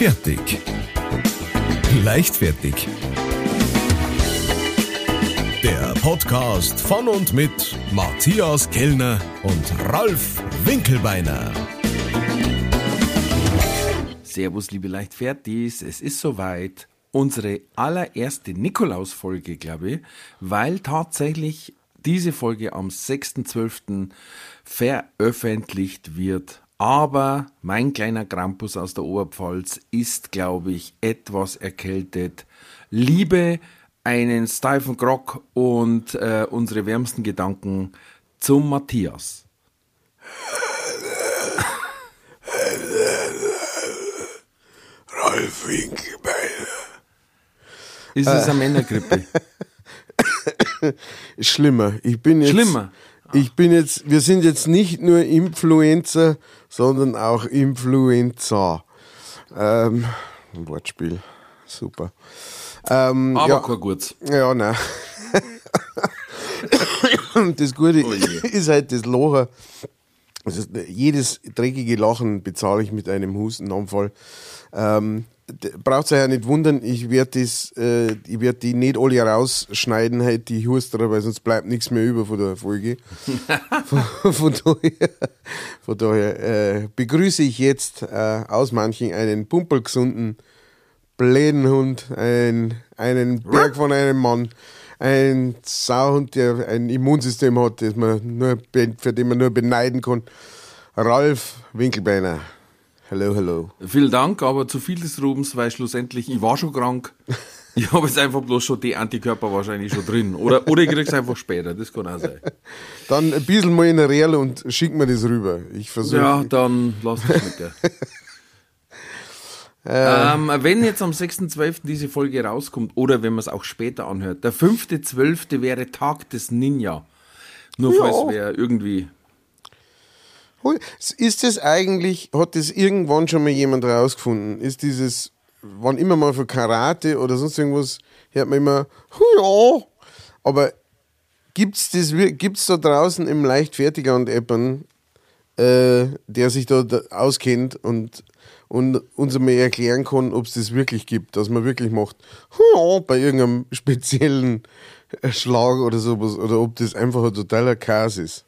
Fertig. Leichtfertig. Der Podcast von und mit Matthias Kellner und Ralf Winkelbeiner. Servus, liebe Leichtfertis, es ist soweit. Unsere allererste Nikolaus-Folge, glaube ich, weil tatsächlich diese Folge am 6.12. veröffentlicht wird. Aber mein kleiner Krampus aus der Oberpfalz ist, glaube ich, etwas erkältet. Liebe einen steifen Grog und äh, unsere wärmsten Gedanken zum Matthias. Ralf Winkelbeiner. Ist es eine Männergrippe? Schlimmer. Ich bin jetzt. Schlimmer? Ich bin jetzt, wir sind jetzt nicht nur Influencer, sondern auch Influencer. Ähm, ein Wortspiel. Super. Ähm, Aber ja, kein Gutes. Ja, nein. das Gute Oh ist halt das Lachen. Also jedes dreckige Lachen bezahle ich mit einem Hustenanfall. Ähm, braucht euch ja nicht wundern, ich werde äh, ich werd die nicht alle rausschneiden, halt die Husterer, weil sonst bleibt nichts mehr über von der Folge. von, von daher, von daher äh, begrüße ich jetzt äh, aus manchen einen pumpelgesunden Blädenhund, einen, einen Berg von einem Mann, ein Sauhund, der ein Immunsystem hat, das man nur, für den man nur beneiden kann. Ralf Winkelbeiner. Hallo, hallo. Vielen Dank, aber zu viel des Rubens, weil schlussendlich, ich war schon krank. Ich habe jetzt einfach bloß schon die Antikörper wahrscheinlich schon drin. Oder, oder ich krieg's einfach später, das kann auch sein. Dann ein bisschen mal in der Real und schick mir das rüber. Ich versuche. Ja, dann lass mich schmecken. ähm, wenn jetzt am 6.12. diese Folge rauskommt, oder wenn man es auch später anhört, der 5.12. wäre Tag des Ninja. Nur Ja. falls wer irgendwie. Ist das eigentlich, hat das irgendwann schon mal jemand rausgefunden? Ist dieses, wann immer mal für Karate oder sonst irgendwas, hört man immer, "Hu ja, aber gibt's das, wir- gibt's da draußen im Leichtfertiger und Appern, äh, der sich da, auskennt und, und uns einmal erklären kann, ob es das wirklich gibt, dass man wirklich macht, "Hu ja, bei irgendeinem speziellen äh, Schlag oder sowas, oder ob das einfach ein totaler Chaos ist.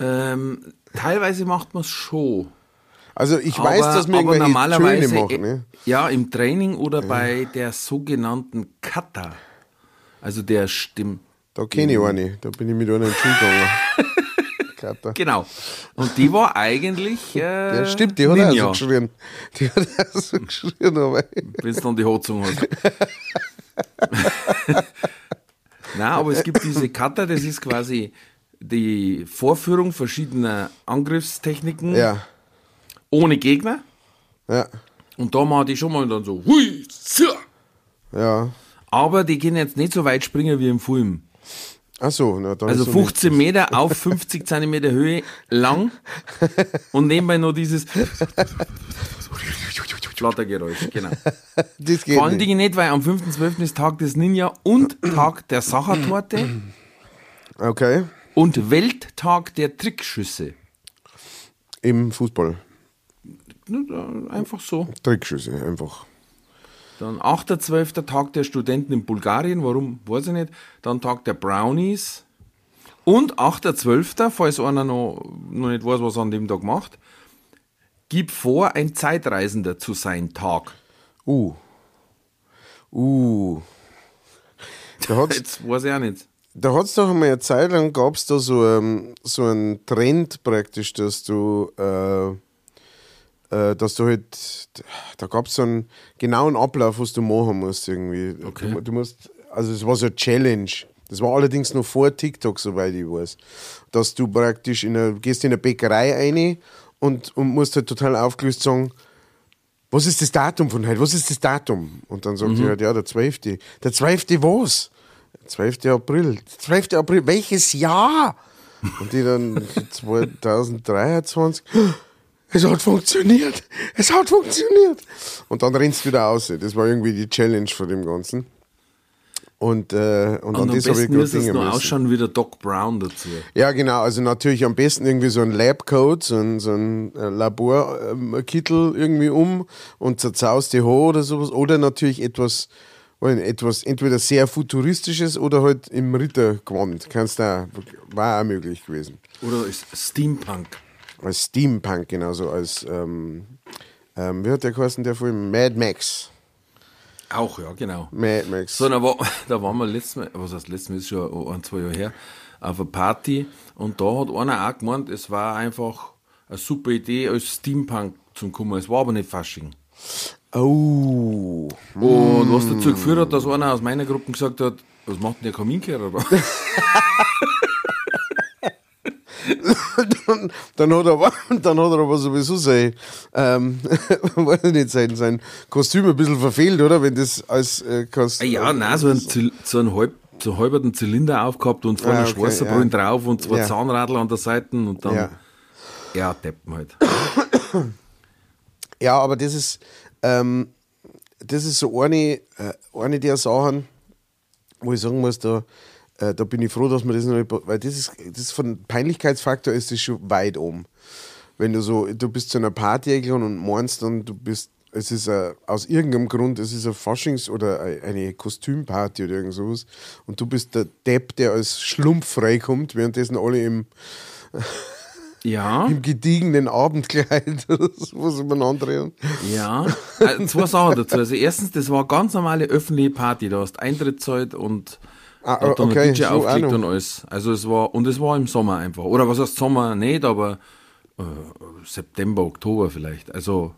Ähm, teilweise macht man es schon. Also ich weiß, dass man aber irgendwelche normalerweise, Töne machen. Ne? äh, Ja, im Training oder bei der sogenannten Kata. Also der Stimm. Da kenne ich eine, da bin ich mit einer in die Schule gegangen. Kater. Genau. Und die war eigentlich. Äh, Ja, stimmt, die hat Ninja, auch so geschrien. Die hat auch so geschrien, aber Wenn es dann die Hotzung hat. Nein, aber es gibt diese Kata, das ist quasi die Vorführung verschiedener Angriffstechniken ja, ohne Gegner. ja, Und da machen die schon mal dann so, hui, sia. ja. Aber die können jetzt nicht so weit springen wie im Film. Ach so, na, dann Also ist so 15 Meter auf 50 Zentimeter Höhe lang und nebenbei noch dieses Flattergeräusch, genau. Das geht Vor allen. Dingen nicht, weil am 5.12. ist Tag des Ninja und Tag der Sachertorte Okay, und Welttag der Trickschüsse. im Fußball. Einfach so. Trickschüsse, einfach. Dann 8.12. Tag der Studenten in Bulgarien, warum, weiß ich nicht. Dann Tag der Brownies. Und 8.12., falls einer noch, noch nicht weiß, was er an dem Tag macht, gib vor, ein Zeitreisender zu sein Tag. Uh. Uh. Da hat's, Jetzt weiß ich auch nicht. Da hat's doch einmal eine Zeit lang, gab es da so, ähm, so einen Trend praktisch, dass du, äh, äh, dass du halt, da gab es so einen genauen Ablauf, was du machen musst irgendwie. Okay. Du, du musst, also es war so eine Challenge. Das war allerdings noch vor TikTok, soweit ich weiß. Dass du praktisch in eine, gehst in eine Bäckerei rein und, und musst halt total aufgelöst sagen, was ist das Datum von heute? Was ist das Datum? Und dann sagt sie halt, ja, der 12. Der 12. was? 12. April. 12. April, welches Jahr? Und die dann 2023. Es hat funktioniert. Es hat funktioniert. Und dann rennst du wieder aus. Das war irgendwie die Challenge von dem Ganzen. Und, äh, und, Und an am das habe ich es denken noch ausschauen wie der Doc Brown dazu. Ja, genau. Also natürlich am besten irgendwie so ein Labcoat, so ein, so ein äh, Laborkittel irgendwie um und zerzauste Haar oder sowas. Oder natürlich etwas, nicht, etwas entweder sehr futuristisches oder halt im Rittergewand. Kannst da, war auch möglich gewesen. Oder ist Steampunk. Als Steampunk, genauso als, ähm, ähm, wie hat der geheißen, der Film? Mad Max. Auch, ja, genau. Mad Max. So, da, war, da waren wir letztes Mal, was heißt letztes Mal, ist schon ein, zwei Jahre her, auf einer Party und da hat einer auch gemeint, es war einfach eine super Idee als Steampunk zum kommen. Es war aber nicht Fasching. Oh. Und was dazu geführt hat, dass einer aus meiner Gruppe gesagt hat, was macht denn der Kaminkehrer da? dann, dann, hat er, aber- dann hat er aber sowieso sein, ähm, weiß ich nicht, sein, sein Kostüm ein bisschen verfehlt, oder? Wenn das als äh, Kostüm. ja, nein, so ein, Zyl- so ein halb, so halberten Zylinder aufgehabt und vorne Ah, okay, schwarzer ja. Drauf und zwei Ja. Zahnradl an der Seite und dann, Ja. ja, deppen halt. Ja, aber das ist, ähm, das ist so eine, äh, eine der Sachen, wo ich sagen muss, da, äh, da bin ich froh, dass man das noch nicht, weil das ist, das von Peinlichkeitsfaktor ist das schon weit oben. Wenn du so, du bist zu einer Party eingeladen und meinst dann, du bist, es ist ein, aus irgendeinem Grund, es ist eine Faschings- oder ein- eine Kostümparty oder irgend sowas und du bist der Depp, der als Schlumpf freikommt, währenddessen alle im, Ja. im gediegenen Abendkleid oder sowas umeinander reden. Ja, äh, zwei Sachen dazu. Also erstens, das war eine ganz normale öffentliche Party. Da hast Eintritt zahlt und Ah, hat dann okay, ein DJ so aufgelegt und alles. Also es war, und es war im Sommer einfach. Oder was heißt Sommer nicht, aber äh, September, Oktober vielleicht. Also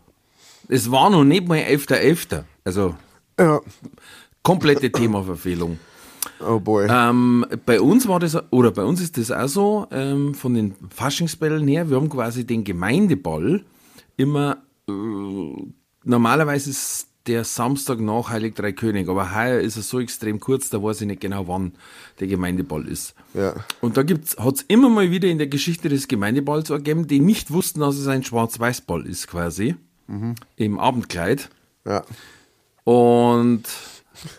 es war noch nicht mal 11.11. Also Ja. komplette Themaverfehlung. Oh boy. Ähm, bei uns war das, oder bei uns ist das auch so, ähm, von den Faschingsbällen her, wir haben quasi den Gemeindeball immer, äh, normalerweise ist der Samstag nach Heilig Drei König, aber heuer ist er so extrem kurz, da weiß ich nicht genau, wann der Gemeindeball ist. Ja. Und da gibt's, hat's immer mal wieder in der Geschichte des Gemeindeballs ergeben, die nicht wussten, dass es ein Schwarz-Weiß-Ball ist, quasi, im Abendkleid. Ja. Und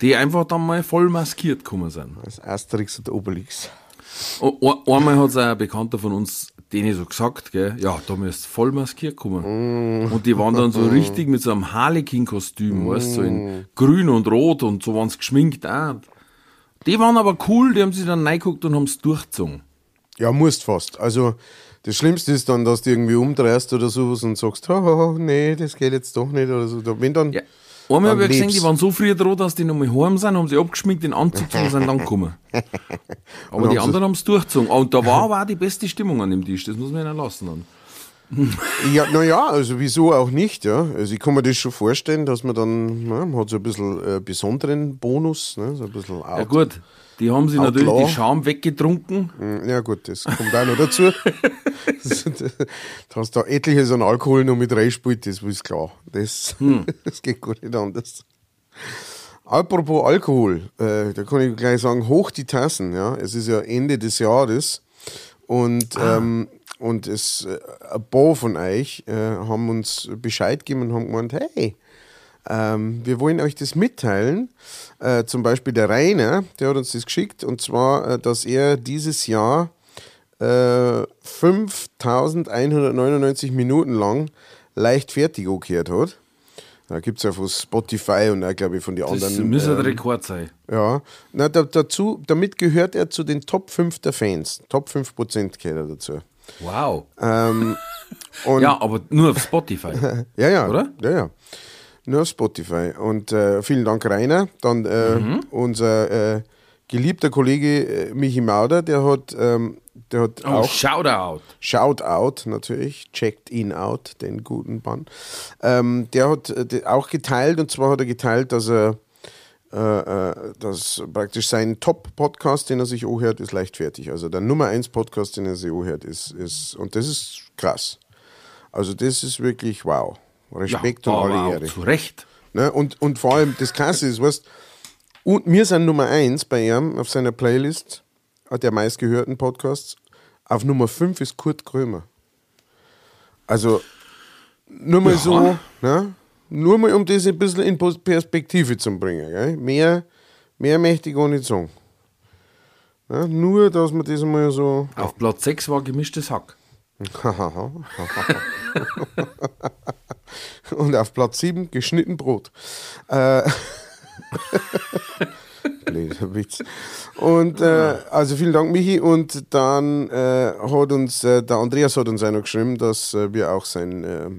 die einfach dann mal voll maskiert gekommen sind. Das Asterix und Obelix. O- Einmal hat es ein Bekannter von uns denen so gesagt, gell, ja, da müsst voll maskiert kommen. Und die waren dann so richtig mit so einem Harlequin-Kostüm, weißt so in grün und rot und so waren sie geschminkt auch. Die waren aber cool, die haben sich dann reingeguckt und haben es durchgezogen. Ja, musst fast. Also, das Schlimmste ist dann, dass du irgendwie umdrehst oder sowas und sagst, ha, nee, das geht jetzt doch nicht oder so. Wenn dann. Ja. Einmal habe ich gesehen, die waren so früh dran, dass die nochmal heim sind, haben sie abgeschminkt, den Anzug und sind dann gekommen. Aber die anderen haben es durchgezogen. Und da war aber auch die beste Stimmung an dem Tisch, das muss man ihnen lassen. Dann. Ja, naja, also wieso auch nicht, ja. Also ich kann mir das schon vorstellen, dass man dann, na, man hat so ein bisschen äh, besonderen Bonus, ne, so ein bisschen out. Ja gut, die haben sich Outlaw. natürlich die Schaum weggetrunken. Mm, Ja gut, das kommt auch noch dazu. Du hast da etliches an Alkohol noch mit reingespielt, das ist klar. Das, das geht gar nicht anders. Apropos Alkohol, äh, da kann ich gleich sagen, hoch die Tassen. Ja? Es ist ja Ende des Jahres und, ähm, und es, äh, ein paar von euch äh, haben uns Bescheid gegeben und haben gemeint, hey, ähm, wir wollen euch das mitteilen. Äh, zum Beispiel der Rainer, der hat uns das geschickt, und zwar, äh, dass er dieses Jahr äh, 5199 Minuten lang leichtfertig angehört hat. Da gibt es ja von Spotify und auch, glaube ich, von den Das anderen. müsste ähm, ein Rekord sein. ja, na, da, dazu, damit gehört er zu den Top 5 der Fans. Top 5 Prozent gehört er dazu. Wow. Ähm, Ja, aber nur auf Spotify. ja, ja, Oder? Ja, ja. Nur auf Spotify. Und äh, vielen Dank, Rainer. Dann äh, Mhm. unser äh, geliebter Kollege äh, Michi Mauder, der hat, ähm, der hat Oh, auch Shoutout. Shoutout natürlich, checkt ihn out, den guten Mann. Ähm, der hat äh, auch geteilt und zwar hat er geteilt, dass er äh, dass praktisch sein Top-Podcast, den er sich anhört, ist leichtfertig. Also der Nummer 1 Podcast, den er sich anhört, ist, ist und das ist krass. Also das ist wirklich wow. Respekt und aber alle Ehre. Zu Recht. Ne? Und, und vor allem das Krasse ist, weißt und wir sind Nummer 1 bei ihm auf seiner Playlist der meistgehörten Podcasts. Auf Nummer 5 ist Kurt Krömer. Also nur mal Ja. so, ne? nur mal um das ein bisschen in Perspektive zu bringen. Gell? Mehr Mehr möchte ich gar nicht sagen. Ja, nur, dass man das mal so. Auf Platz 6 war gemischtes Hack. Und auf Platz 7 geschnitten Brot. Äh, Witz. Und äh, also vielen Dank, Michi. Und dann äh, hat uns äh, der Andreas hat uns auch noch geschrieben, dass äh, wir auch sein, äh,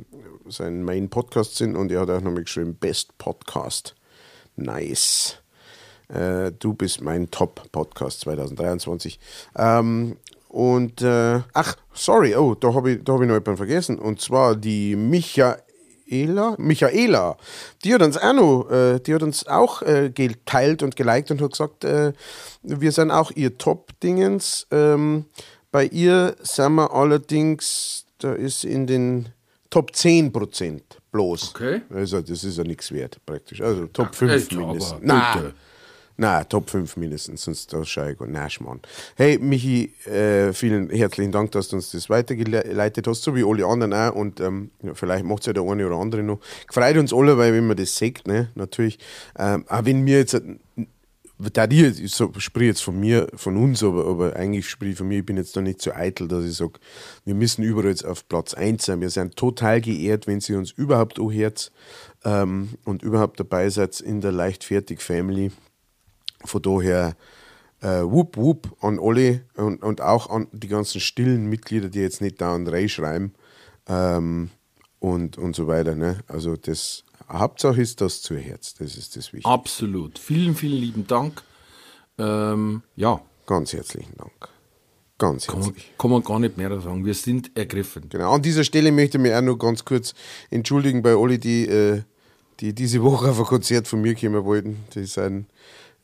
sein Main Podcast sind. Und er hat auch noch mal geschrieben: Best Podcast. Nice. Du bist mein Top-Podcast 2023. Ähm, und äh, ach, sorry, oh, da habe ich, da hab ich noch jemanden vergessen. Und zwar die Michaela, Michaela, die hat uns auch noch, äh, die hat uns auch äh, geteilt und geliked und hat gesagt, äh, wir sind auch ihr Top-Dingens. Ähm, bei ihr sind wir allerdings, da ist in den Top 10 Prozent bloß. Okay. Also das ist ja nichts wert praktisch. Also Top 5 echt, mindestens. bitte. Nein. Top 5 mindestens, sonst schaue ich nicht, Mann. Hey, Michi, äh, vielen herzlichen Dank, dass du uns das weitergeleitet hast, so wie alle anderen auch. Und ähm, vielleicht macht es ja der eine oder andere noch. Gefreut uns alle, weil wenn man das sagt, ne, natürlich. Ähm, auch wenn mir jetzt, da die, ich so, sprich jetzt von mir, von uns, aber, aber eigentlich sprich ich von mir, ich bin jetzt da nicht so eitel, dass ich sage, wir müssen überall jetzt auf Platz 1 sein. Wir sind total geehrt, wenn sie uns überhaupt anhört ähm, und überhaupt dabei seid in der Leichtfertig-Family. Von daher, äh, wupp, wupp an alle und, und auch an die ganzen stillen Mitglieder, die jetzt nicht dauernd reinschreiben ähm, und, und so weiter. Ne? Also das Hauptsache ist das zu Herz, das ist das Wichtige. Absolut. Vielen, vielen lieben Dank. Ähm, ja, Ganz herzlichen Dank. Ganz kann man, herzlich. kann man gar nicht mehr sagen. Wir sind ergriffen. Genau. An dieser Stelle möchte ich mich auch noch ganz kurz entschuldigen bei alle, die, äh, die diese Woche auf ein Konzert von mir kommen wollten. Die sind,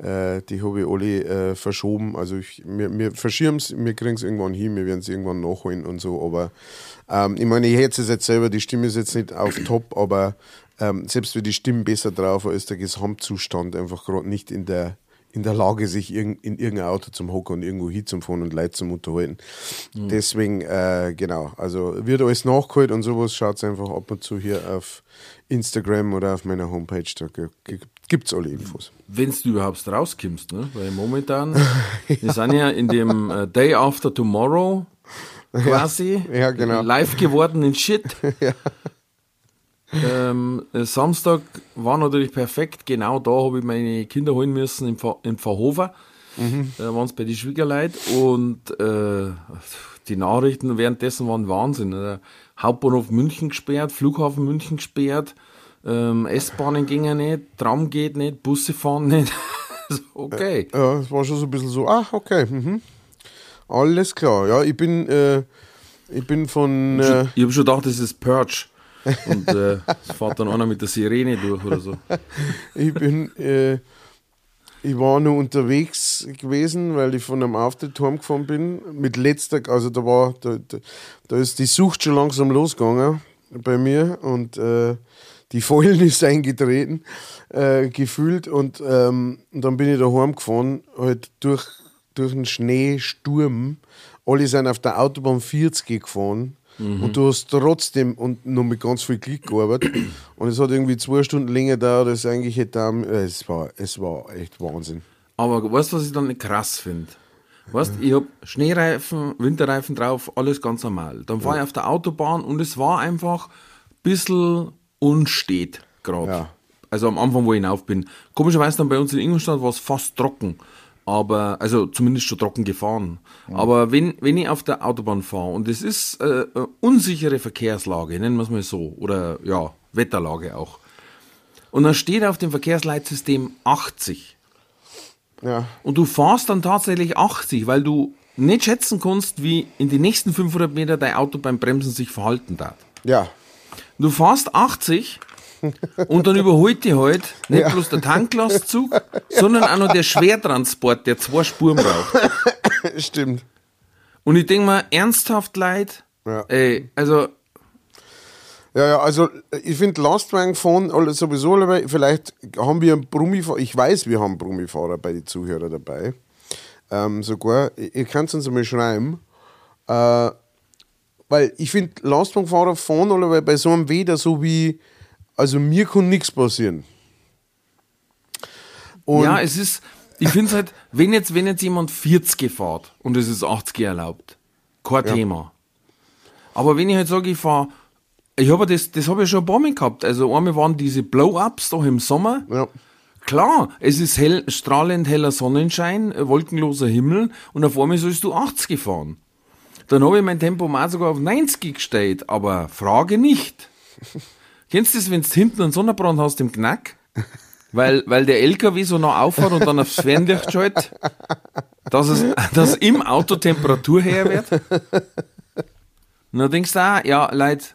äh, die habe ich alle äh, verschoben. Also ich, wir, wir verschieben es, wir kriegen es irgendwann hin, wir werden es irgendwann nachholen und so. Aber ähm, ich meine, ich hätte es jetzt selber, die Stimme ist jetzt nicht auf Top, aber ähm, selbst wenn die Stimme besser drauf war, ist der Gesamtzustand einfach gerade nicht in der in der Lage, sich in irgendein Auto zum Hocken und irgendwo hinzufahren und Leute zum Unterhalten. Deswegen, äh, genau, also wird alles nachgeholt und sowas, schaut einfach ab und zu hier auf Instagram oder auf meiner Homepage, da gibt es alle Infos. Wenn du überhaupt rauskommst, ne? weil momentan, wir sind ja in dem äh, Day After Tomorrow quasi ja, genau. live geworden in Shit. ähm, äh, Samstag war natürlich perfekt, genau da habe ich meine Kinder holen müssen im, Ver im Verhofer. Da waren es bei den Schwiegerleut und äh, die Nachrichten währenddessen waren Wahnsinn. Der Hauptbahnhof München gesperrt, Flughafen München gesperrt, ähm, S-Bahnen gingen nicht, Tram geht nicht, Busse fahren nicht. Okay. Ja, es war schon so ein bisschen so, ach, okay, mhm. alles klar. Ja, ich bin, äh, ich bin von, äh, Ich habe schon gedacht, das ist Purge. Und äh, fährt dann einer mit der Sirene durch oder so. ich bin, äh, ich war nur unterwegs gewesen, weil ich von einem Auftritt heimgefahren bin. Mit letzter, also da war, da, da, da ist die Sucht schon langsam losgegangen bei mir und äh, die Vollen ist eingetreten, äh, gefühlt. Und, ähm, und dann bin ich da heimgefahren, halt durch, durch einen Schneesturm. Alle sind auf der Autobahn 40 gefahren. Und du hast trotzdem und noch mit ganz viel Glück gearbeitet. Und es hat irgendwie zwei Stunden länger gedauert, als eigentlich hätte. äh, Es war, es war echt Wahnsinn. Aber weißt du, was ich dann krass finde? Weißt ich habe Schneereifen, Winterreifen drauf, alles ganz normal. Dann fahre ich auf der Autobahn und es war einfach ein bisschen unstet gerade. Ja. Also am Anfang, wo ich hinauf bin. Komischerweise dann bei uns in Ingolstadt war es fast trocken. Aber, also zumindest schon trocken gefahren. Aber wenn, wenn ich auf der Autobahn fahre und es ist äh, eine unsichere Verkehrslage, nennen wir es mal so, oder ja, Wetterlage auch. Und dann steht auf dem Verkehrsleitsystem 80. Ja, Und du fährst dann tatsächlich 80, weil du nicht schätzen kannst, wie in den nächsten 500 Meter dein Auto beim Bremsen sich verhalten darf. ja, Du fährst 80 und dann überholt dich halt nicht bloß der Tanklastzug, sondern auch noch der Schwertransport, der zwei Spuren braucht. stimmt. Und ich denke mal, ernsthaft Leid, Ja. ey, also Ja, ja, also ich finde Lastwagen fahren sowieso. Vielleicht haben wir einen Brummifahrer, ich weiß, wir haben Brummifahrer bei den Zuhörern dabei. Ähm, sogar, ihr könnt es uns mal schreiben. Äh, weil ich finde, Lastwagenfahrer fahren alle bei so einem Wetter so wie, also mir kann nichts passieren. Und ja, es ist, ich finde halt, wenn jetzt, wenn jetzt jemand 40 fährt und es ist 80 erlaubt, kein Thema. Aber wenn ich halt sage, ich fahre, ich habe das, das habe ich schon ein paar Mal gehabt. Also einmal waren diese Blow-Ups doch im Sommer. Ja. Klar, es ist hell, strahlend heller Sonnenschein, wolkenloser Himmel und auf einmal sollst du 80 fahren. Dann habe ich mein Tempo mal sogar auf 90 gestellt, aber Frage nicht. Kennst du das, wenn du hinten einen Sonnenbrand hast im Knack? Weil, weil der LKW so nah auffährt und dann aufs Fernlicht schaltet, dass es, dass im Auto Temperatur her wird? Und dann denkst du auch, ja, Leute,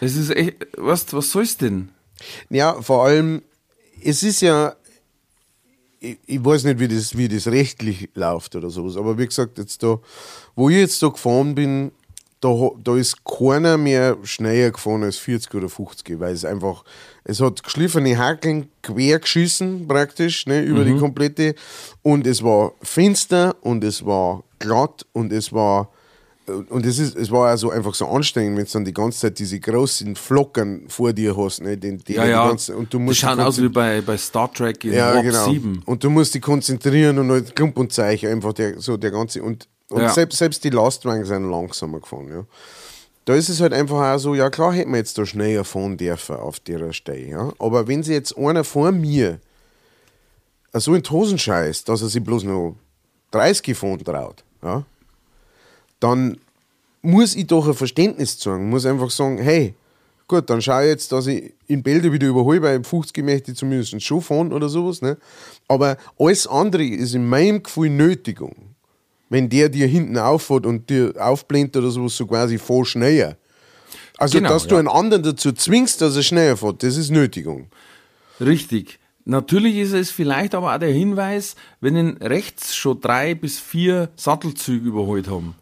es ist echt, was, was soll's denn? Ja, vor allem, es ist ja, ich, ich weiß nicht, wie das, wie das rechtlich läuft oder sowas, aber wie gesagt, jetzt da, wo ich jetzt da gefahren bin, da, da ist keiner mehr schneller gefahren als 40 oder 50, weil es einfach, es hat geschliffene Hackeln quer geschissen praktisch, ne, über die komplette, und es war finster und es war glatt und es war, und es, ist, es war also einfach so anstrengend, wenn du dann die ganze Zeit diese großen Flocken vor dir hast. Ne, die, die, Ja, die ja, ganze, und du die musst schauen dich aus wie bei, bei Star Trek in ja, Warp genau. 7. Und du musst dich konzentrieren und halt Klump und Zeichen einfach der, so der ganze. Und, und Ja. selbst, selbst die Lastwagen sind langsamer gefahren. Ja. Da ist es halt einfach auch so, ja klar hätten wir jetzt da schneller fahren dürfen auf der Stelle. Ja. Aber wenn sie jetzt einer vor mir so in die Hosen scheißt, dass er sich bloß noch 30 fahren traut, ja, dann muss ich doch ein Verständnis zeigen. Muss einfach sagen, hey, gut, dann schau ich jetzt, dass ich in Bälde wieder überhole, weil im 50 möchte ich zumindest schon fahren oder sowas. Ne? Aber alles andere ist in meinem Gefühl Nötigung. Wenn der dir hinten auffährt und dir aufblendet oder sowas, so quasi fahr schneller. Also, Genau, dass du ja. einen anderen dazu zwingst, dass er schneller fährt, das ist Nötigung. Richtig. Natürlich ist es vielleicht aber auch der Hinweis, wenn ihn rechts schon drei bis vier Sattelzüge überholt haben,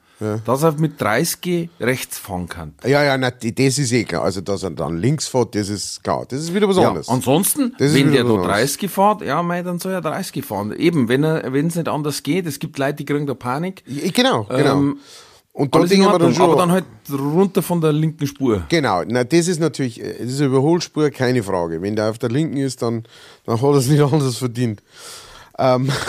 dass er mit 30 rechts fahren kann. Ja, ja, die- das ist eh klar. Also, dass er dann links fährt, das ist klar. Das ist wieder was Ja, anderes. ansonsten, wenn der da was anderes. 30 fährt, ja, mei, dann soll er 30 fahren. Eben, wenn es nicht anders geht, es gibt Leute, die kriegen da Panik. Ja, genau, genau. Ähm, und da denken wir dann schon. aber dann halt runter von der linken Spur. Genau, na, das ist natürlich, äh, das ist eine Überholspur, keine Frage. Wenn der auf der linken ist, dann, dann hat er es nicht anders verdient. Ähm,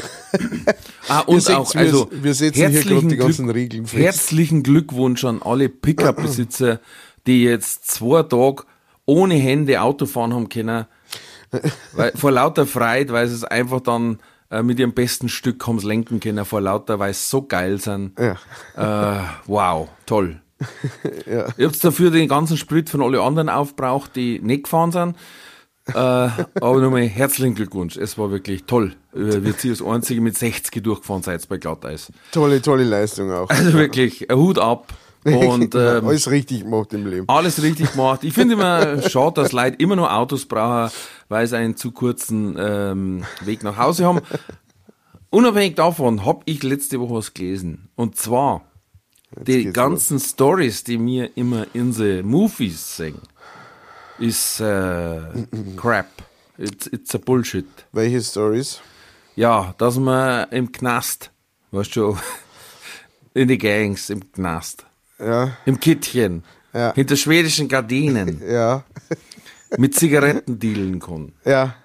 Ah, und seht's, auch, wir- also, wir setzen hier herzlichen gerade die ganzen Glück- Regeln fest. Herzlichen Glückwunsch an alle Pickup-Besitzer, die jetzt zwei Tage ohne Hände Auto fahren haben können. Weil, vor lauter Freude, weil sie es einfach dann äh, mit ihrem besten Stück haben sie lenken können, vor lauter, weil sie so geil sind. Ja. Äh, wow, toll. Ich hab's dafür den ganzen Sprit von alle anderen aufbraucht, die nicht gefahren sind. Äh, aber nochmal herzlichen Glückwunsch. Es war wirklich toll. Wir ziehen das einzige mit 60 durchgefahren seid bei Glatteis. tolle, tolle Leistung auch. Also wirklich, Hut ab. Und ähm, Alles richtig gemacht im Leben. alles richtig gemacht. Ich finde immer schade, dass Leute immer noch Autos brauchen, weil sie einen zu kurzen ähm, Weg nach Hause haben. Unabhängig davon habe ich letzte Woche was gelesen. Und zwar die geht's ganzen Stories, die mir immer in the Movies singen, ist äh, Crap. It's, it's a Bullshit. Welche Stories? Ja, dass man im Knast, weißt du, in die Gangs im Knast, Ja, im Kittchen, Ja. hinter schwedischen Gardinen ja, mit Zigaretten dealen kann. ja.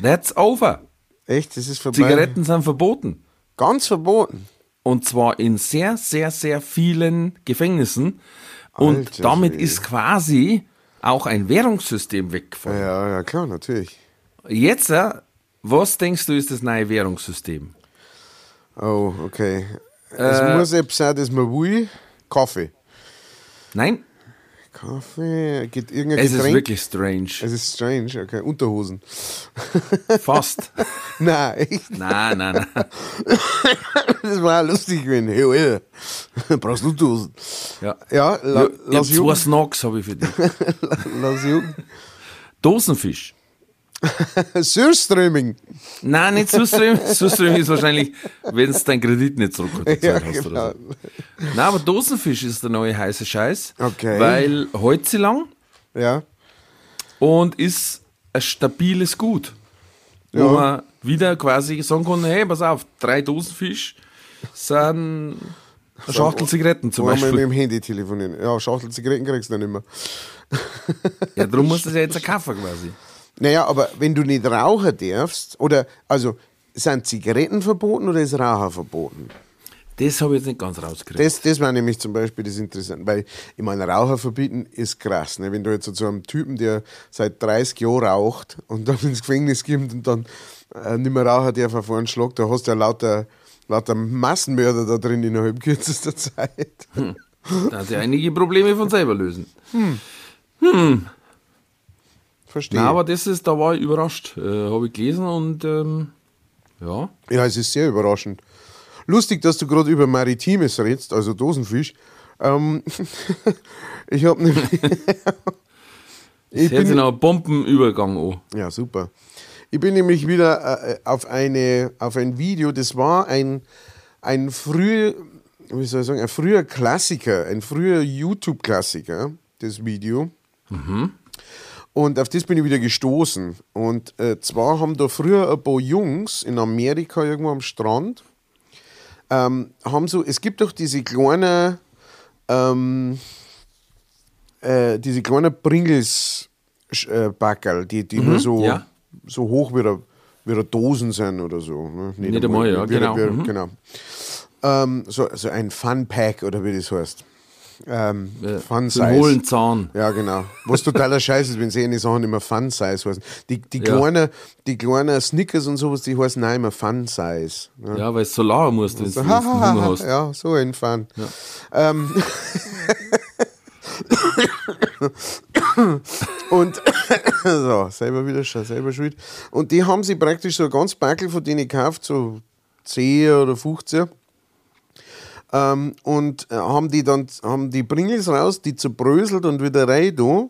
That's over. Echt, das ist vorbei. Zigaretten sind verboten. Ganz verboten. Und zwar in sehr, sehr, sehr vielen Gefängnissen. Und Alter damit Schwede. ist quasi auch ein Währungssystem weggefallen. Ja, ja, klar, natürlich. Jetzt, äh, was denkst du, ist das neue Währungssystem? Oh, okay. Es Äh, muss etwas sein, das man will. Kaffee. Nein, Kaffee, geht irgendein es ist Getränk? wirklich strange. Es ist strange, okay. Unterhosen. Fast. Nein, echt. Nein, nein, nein. Das war lustig gewesen. Hey, Alter. Brauchst du Unterhosen? Ja. Ja, la, Ja, lass zwei. Snacks habe ich für dich. Lass jucken. Dosenfisch. Surströmming. Nein, nicht Surströmming. Surströmming ist wahrscheinlich, wenn du deinen Kredit nicht zurückgezahlt Ja, hast genau. oder so. Nein, aber Dosenfisch ist der neue heiße Scheiß. Okay. Weil hält sie lang Ja. und ist ein stabiles Gut. Wo Ja. man wieder quasi sagen kann, hey, pass auf, drei Dosenfisch sind eine Schachtel Zigaretten zum Wo wir mit Beispiel. dem Handy telefonieren. Ja, Schachtel Zigaretten kriegst du dann nicht mehr. Ja, darum musst du es ja jetzt kaufen quasi. Naja, aber wenn du nicht rauchen darfst, oder, also, sind Zigaretten verboten oder ist Raucher verboten? Das habe ich jetzt nicht ganz rausgekriegt. Das, das war nämlich zum Beispiel das Interessante, weil ich meine, Raucher verbieten ist krass. Ne? Wenn du jetzt so zu einem Typen, der seit 30 Jahren raucht und dann ins Gefängnis kommt und dann äh, nicht mehr rauchen darf auf einen Schlag, da hast du ja lauter, lauter Massenmörder da drin innerhalb kürzester Zeit. Hm. Da hat er einige Probleme von selber lösen. Verstehe. Na, aber das ist, da war ich überrascht. Äh, habe ich gelesen und ähm, ja. Ja, es ist sehr überraschend. Lustig, dass du gerade über Maritimes redest, also Dosenfisch. Ähm, ich habe nämlich. Ich nach einem Bombenübergang an. Ja, super. Ich bin nämlich wieder äh, auf, eine, auf ein Video, das war ein, ein früher, wie soll ich sagen, ein früher Klassiker, ein früher YouTube-Klassiker, das Video. Und auf das bin ich wieder gestoßen. Und äh, zwar haben da früher ein paar Jungs in Amerika irgendwo am Strand, ähm, haben so, es gibt doch diese kleinen, ähm, äh, diese kleinen Pringles äh, die, die nur so, ja. so hoch wie eine Dosen sind oder so. Ne? Nicht einmal, ja, wie- genau. Wie, Mhm. genau. Ähm, so, so ein Fun Pack oder wie das heißt. Ähm, Äh, Fun Size. hohlen Zahn. Ja, genau. Was totaler Scheiß ist, wenn sie eine Sachen immer Fun Size heißen. Die, die, Ja. kleinen, die kleinen Snickers und sowas, die heißen auch immer Fun Size. Ne? Ja, weil es so lachen musst, wenn du So, wenn du Hunger hast. ja, so ein Fun. Ähm, und so, selber wieder schon, selber schuld. Und die haben sie praktisch so ein ganz Backel von denen gekauft, so 10 oder 15. Ähm, und äh, haben die dann haben die Pringles raus, die zerbröselt und wieder rein da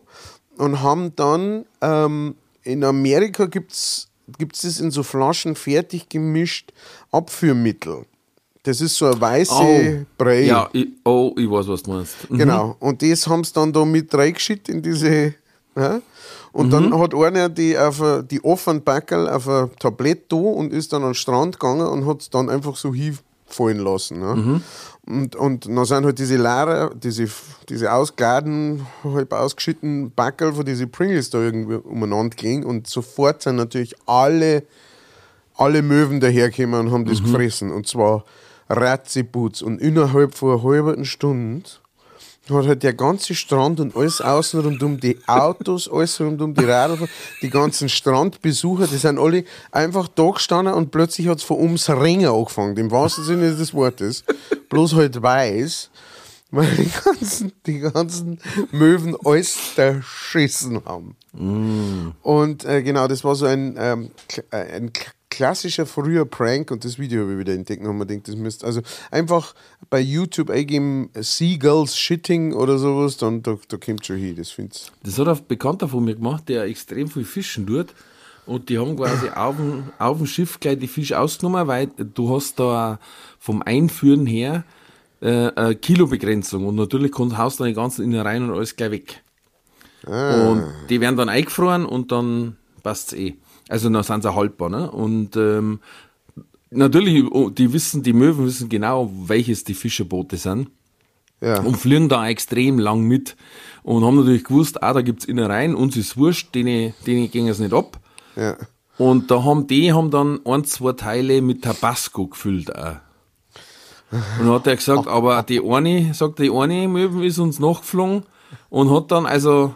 und haben dann ähm, in Amerika gibt's gibt's das in so Flaschen fertig gemischt Abführmittel. Das ist so ein weiße Oh. Brei. Ja, ich, oh, ich weiß, was du meinst. Mhm. Genau. Und das haben sie dann da mit reingeschickt in diese. Ja? Und Mhm. dann hat einer die, auf a, die offenen Backel auf ein Tablett da und ist dann an den Strand gegangen und hat es dann einfach so hinfallen lassen. Ja? Mhm. Und, und dann sind halt diese Lehrer, diese, diese ausgeladen, halb ausgeschittenen Backel von diese Pringles da irgendwie umeinander gelegen und sofort sind natürlich alle, alle Möwen dahergekommen und haben das gefressen. Und zwar Ratziputz. Und innerhalb von einer halben Stunde hat halt der ganze Strand und alles außen rundum, die Autos, alles rundum, die Radl, die ganzen Strandbesucher, die sind alle einfach da gestanden und plötzlich hat es von ums Ringen angefangen, im wahrsten Sinne des Wortes. Bloß halt weiß, weil die ganzen, die ganzen Möwen alles verschissen haben. Und äh, genau, das war so ein, ähm, äh, ein klassischer früher Prank und das Video habe ich wieder entdeckt und man denkt, das müsst also einfach bei YouTube eingeben Seagulls Shitting oder sowas, dann da, da kommt schon hin, das find's. Das hat ein Bekannter von mir gemacht, der extrem viel fischen tut. Und die haben quasi auf dem, auf dem Schiff gleich die Fische ausgenommen, weil du hast da vom Einführen her äh, eine Kilobegrenzung. Und natürlich kannst, haust du die ganzen Innereien und alles gleich weg. Und die werden dann eingefroren und dann passt's eh. Also dann sind sie haltbar. Ne? Und ähm, natürlich, oh, die wissen, die Möwen wissen genau, welches die Fischerboote sind Ja. und fliegen da extrem lang mit und haben natürlich gewusst, ah, da gibt's Innereien, uns ist wurscht, denen, denen ging es nicht ab. ja. Und da haben die haben dann ein, zwei Teile mit Tabasco gefüllt auch. Und dann hat er gesagt, aber die eine, sagt die eine Möwen ist uns nachgeflogen und hat dann also,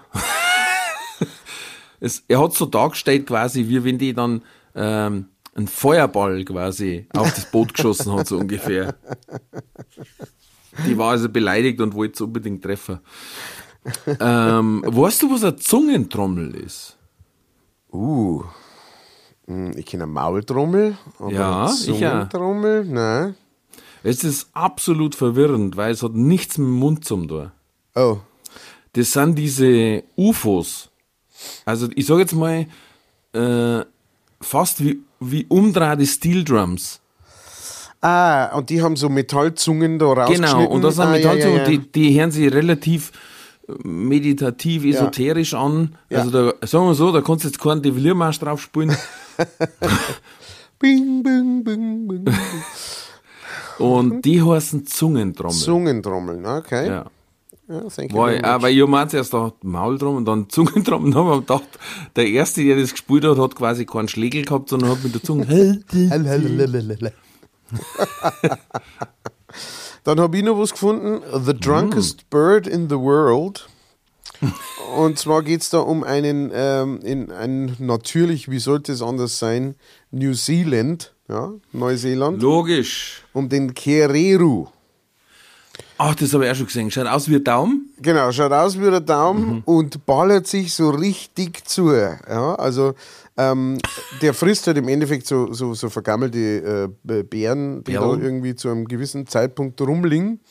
es, er hat so dargestellt quasi, wie wenn die dann ähm, einen Feuerball quasi auf das Boot geschossen hat, so ungefähr. Die war also beleidigt und wollte es unbedingt treffen. Ähm, weißt du, was eine Zungentrommel ist? Uh. Hm, Ich kenne eine Maultrommel, aber Ja, eine. Zungentrommel, nein. Es ist absolut verwirrend, weil es hat nichts mit dem Mund zum tun. Oh. Das sind diese UFOs. Also ich sage jetzt mal, äh, fast wie, wie umdrehte Steel Drums. Ah, und die haben so Metallzungen da rausgeschnitten. Genau, und das sind ah, Metallzungen, ja, ja, ja. Die, die hören sich relativ äh, meditativ, esoterisch an. Also da, sagen wir so, da kannst du jetzt keinen Deviliermarsch drauf spielen. Bing, bing, bing, bing. Und die heißen Zungentrommel. Zungentrommeln, okay. Ja. Ja, you War, very ich- habe zuerst da Maul drum und dann Zunge drum und wir gedacht, der Erste, der das gespielt hat, hat quasi keinen Schlägel gehabt, sondern hat mit der Zunge Dann habe ich noch was gefunden: The Drunkest Bird in the World. Und zwar geht es da um einen, ähm, in ein natürlich, wie sollte es anders sein, New Zealand, ja, Neuseeland, Logisch. um den Kereru. Ach, das habe ich auch schon gesehen. Schaut aus wie ein Daumen. Genau, schaut aus wie ein Daumen und ballert sich so richtig zu. Ja, also ähm, der frisst halt im Endeffekt so, so, so vergammelte äh, Beeren, die da irgendwie zu einem gewissen Zeitpunkt rumliegen.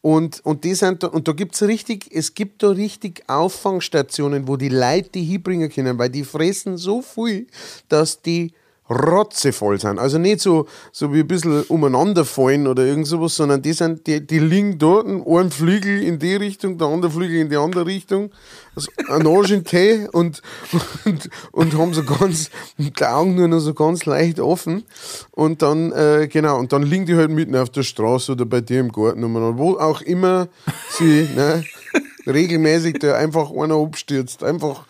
Und, und, die sind da, und da gibt es richtig, es gibt da richtig Auffangstationen, wo die Leute die hinbringen können, weil die fressen so viel, dass die rotzevoll sind. Also nicht so, so wie ein bisschen umeinander fallen oder irgend sowas, sondern die, sind, die, die liegen dort, ein Flügel in die Richtung, der andere Flügel in die andere Richtung, also ein Arsch in Tee und, und, und haben so ganz, die Augen nur noch so ganz leicht offen und dann, äh, genau, und dann liegen die halt mitten auf der Straße oder bei dir im Garten umeinander, wo auch immer sie, ne, regelmäßig da einfach einer abstürzt, einfach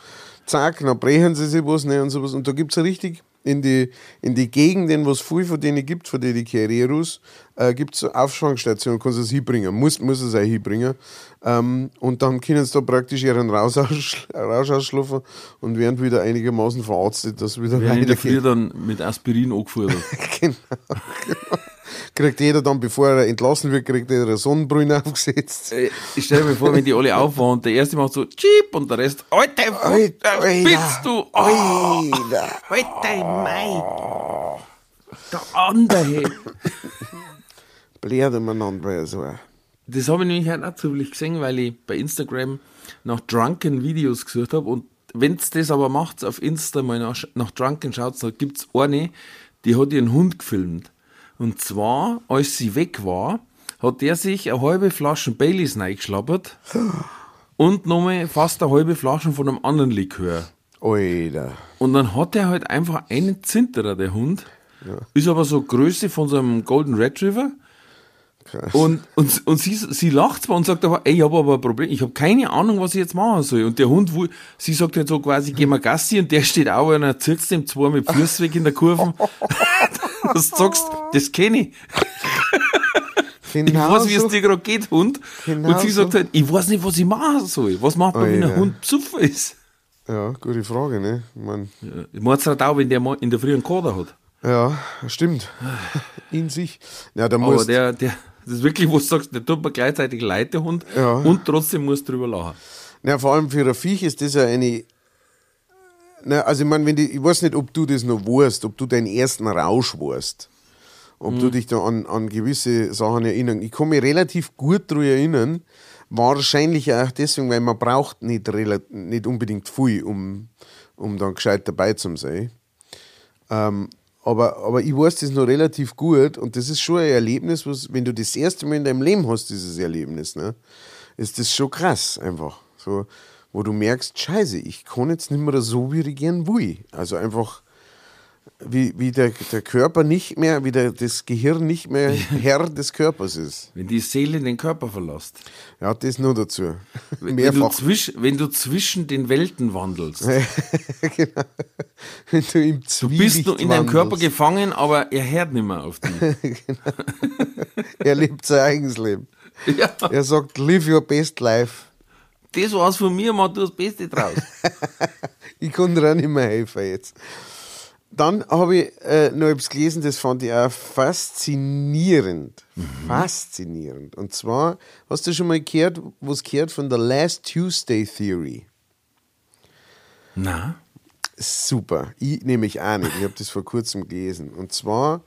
zack, dann brechen sie sich was ne, und sowas. Und da gibt es richtig in die, in die Gegenden, wo es viel von denen gibt, von denen Carreros, äh, gibt es Aufschwangstationen, kannst du es hinbringen, muss, muss es auch hinbringen. Ähm, und dann können sie da praktisch ihren Rausch, aussch- Rausch ausschlafen und werden wieder einigermaßen verarztet, dass wieder Wir haben in der Früh dann mit Aspirin angeführt. genau, genau. Kriegt jeder dann, bevor er entlassen wird, kriegt jeder eine Sonnenbrille aufgesetzt. Äh, Ich stelle mir vor, wenn die alle aufwachen und der Erste macht so Cheep und der Rest, Alter, Alter, bist du? Oh, Alter. Alter, mei. Der andere. Blärt umeinander, so. Das habe ich nämlich halt auch zufällig gesehen, weil ich bei Instagram nach Drunken Videos gesucht habe. Und wenn's das aber macht, auf Insta mal nach, nach Drunken schaut, da gibt's eine, die hat ihren Hund gefilmt. Und zwar, als sie weg war, hat der sich eine halbe Flasche Baileys reingeschlappert und nochmal fast eine halbe Flasche von einem anderen Likör. Alter. Und dann hat er halt einfach einen Zinterer, der Hund. Ist aber so Größe von so einem Golden Retriever. Krass. Und, und, und sie, sie lacht zwar und sagt aber, ey, ich habe aber ein Problem, ich habe keine Ahnung, was ich jetzt machen soll. Und der Hund, sie sagt halt so quasi, geh mal Gassi und der steht auch und er zirkt dem zwei mit Füßen weg in der Kurve. Was du sagst, das kenne ich. Ich Genau weiß, wie es so. dir gerade geht, Hund. Genau und sie sagt so. halt, ich weiß nicht, was ich machen soll. Was macht man, wenn ein. Hund besoffen ist? Ja, gute Frage, ne? Ich mein, Ich mein's halt auch, wenn der mal in der Früh einen Kader hat. ja, stimmt. In sich. Ja, da Aber muss. der, der, das ist wirklich, wo du sagst, der tut mir gleichzeitig leid, der Hund. Ja. Und trotzdem musst du drüber lachen. Ja, vor allem für ein Viech ist das ja eine. Na, also ich meine, wenn die, ich weiß nicht, ob du das noch weißt, ob du deinen ersten Rausch weißt. Ob Mhm. du dich da an, an gewisse Sachen erinnern. Ich kann mich relativ gut daran erinnern. Wahrscheinlich auch deswegen, weil man braucht nicht, nicht unbedingt viel, um, um dann gescheit dabei zu sein. Ähm, aber, aber ich weiß das noch relativ gut und das ist schon ein Erlebnis, was, wenn du das erste Mal in deinem Leben hast, dieses Erlebnis, ne, ist das schon krass einfach. So, wo du merkst, scheiße, ich kann jetzt nicht mehr so, wie ich gern will. Also einfach, wie, wie der, der Körper nicht mehr, wie der, das Gehirn nicht mehr Herr des Körpers ist. Wenn die Seele den Körper verlässt. Ja, das nur dazu. Wenn du, Mehrfach. zwisch, wenn du zwischen den Welten wandelst. genau. Wenn du im Du bist nur in deinem Körper gefangen, aber er hört nicht mehr auf dich. Er lebt sein eigenes Leben. ja, Er sagt, live your best life. Das war's von mir, mach du das Beste draus. Ich kann dir auch nicht mehr helfen jetzt. Dann habe ich äh, noch etwas gelesen, das fand ich auch faszinierend. Faszinierend. Und zwar, hast du schon mal gehört, was gehört von der Last Tuesday Theory? Na, Super. Ich nämlich auch nicht. Ich habe das vor kurzem gelesen. Und zwar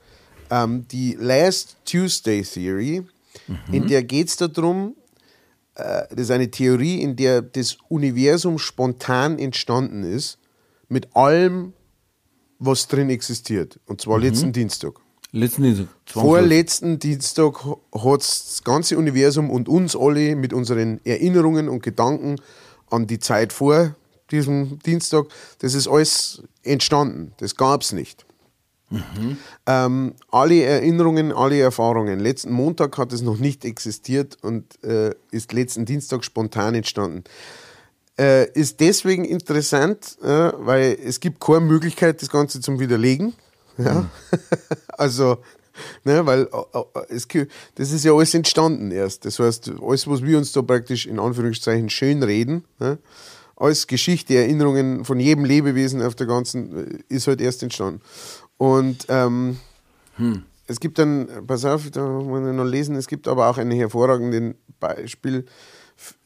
ähm, die Last Tuesday Theory, in der geht es darum, das ist eine Theorie, in der das Universum spontan entstanden ist, mit allem, was drin existiert. Und zwar letzten Dienstag. letzten Dienstag. Vorletzten Dienstag hat das ganze Universum und uns alle mit unseren Erinnerungen und Gedanken an die Zeit vor diesem Dienstag, das ist alles entstanden. Das gab es nicht. Ähm, alle Erinnerungen, alle Erfahrungen. Letzten Montag hat es noch nicht existiert und äh, ist letzten Dienstag spontan entstanden. Äh, ist deswegen interessant, äh, weil es gibt keine Möglichkeit, das Ganze zum Widerlegen. Ja? also, ne, weil äh, äh, es, das ist ja alles entstanden erst. Das heißt, alles, was wir uns da praktisch in Anführungszeichen schön reden, ne, alles Geschichte, Erinnerungen von jedem Lebewesen auf der ganzen, äh, ist halt erst entstanden. Und ähm, es gibt dann, pass auf, da muss ich noch lesen, es gibt aber auch ein hervorragendes Beispiel,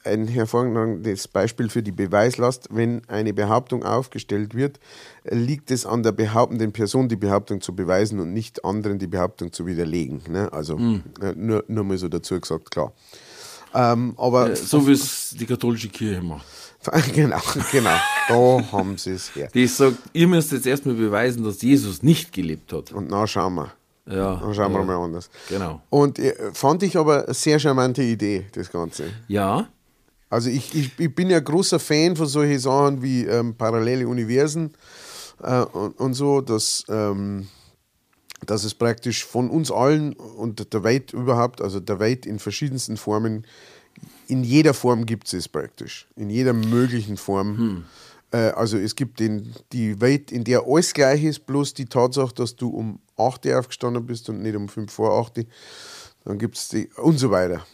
ein hervorragendes Beispiel für die Beweislast. Wenn eine Behauptung aufgestellt wird, liegt es an der behauptenden Person, die Behauptung zu beweisen und nicht anderen die Behauptung zu widerlegen. Ne? Also äh, nur, nur mal so dazu gesagt, klar. Ähm, aber Äh, So wie es die katholische Kirche macht. genau, genau, da haben sie es her. Die sagt, ihr müsst jetzt erstmal beweisen, dass Jesus nicht gelebt hat. Und na schauen wir. Ja. Dann schauen wir ja. mal anders. Genau. Und äh, fand ich aber eine sehr charmante Idee, das Ganze. Ja, Also ich, ich, ich bin ja großer Fan von solchen Sachen wie ähm, parallele Universen äh, und, und so, dass, ähm, dass es praktisch von uns allen und der Welt überhaupt, also der Welt in verschiedensten Formen, in jeder Form gibt es es praktisch. In jeder möglichen Form. Äh, also es gibt den, die Welt, in der alles gleich ist, bloß die Tatsache, dass du um 8 Uhr aufgestanden bist und nicht um 5 vor 8 Uhr. Dann gibt es die und so weiter.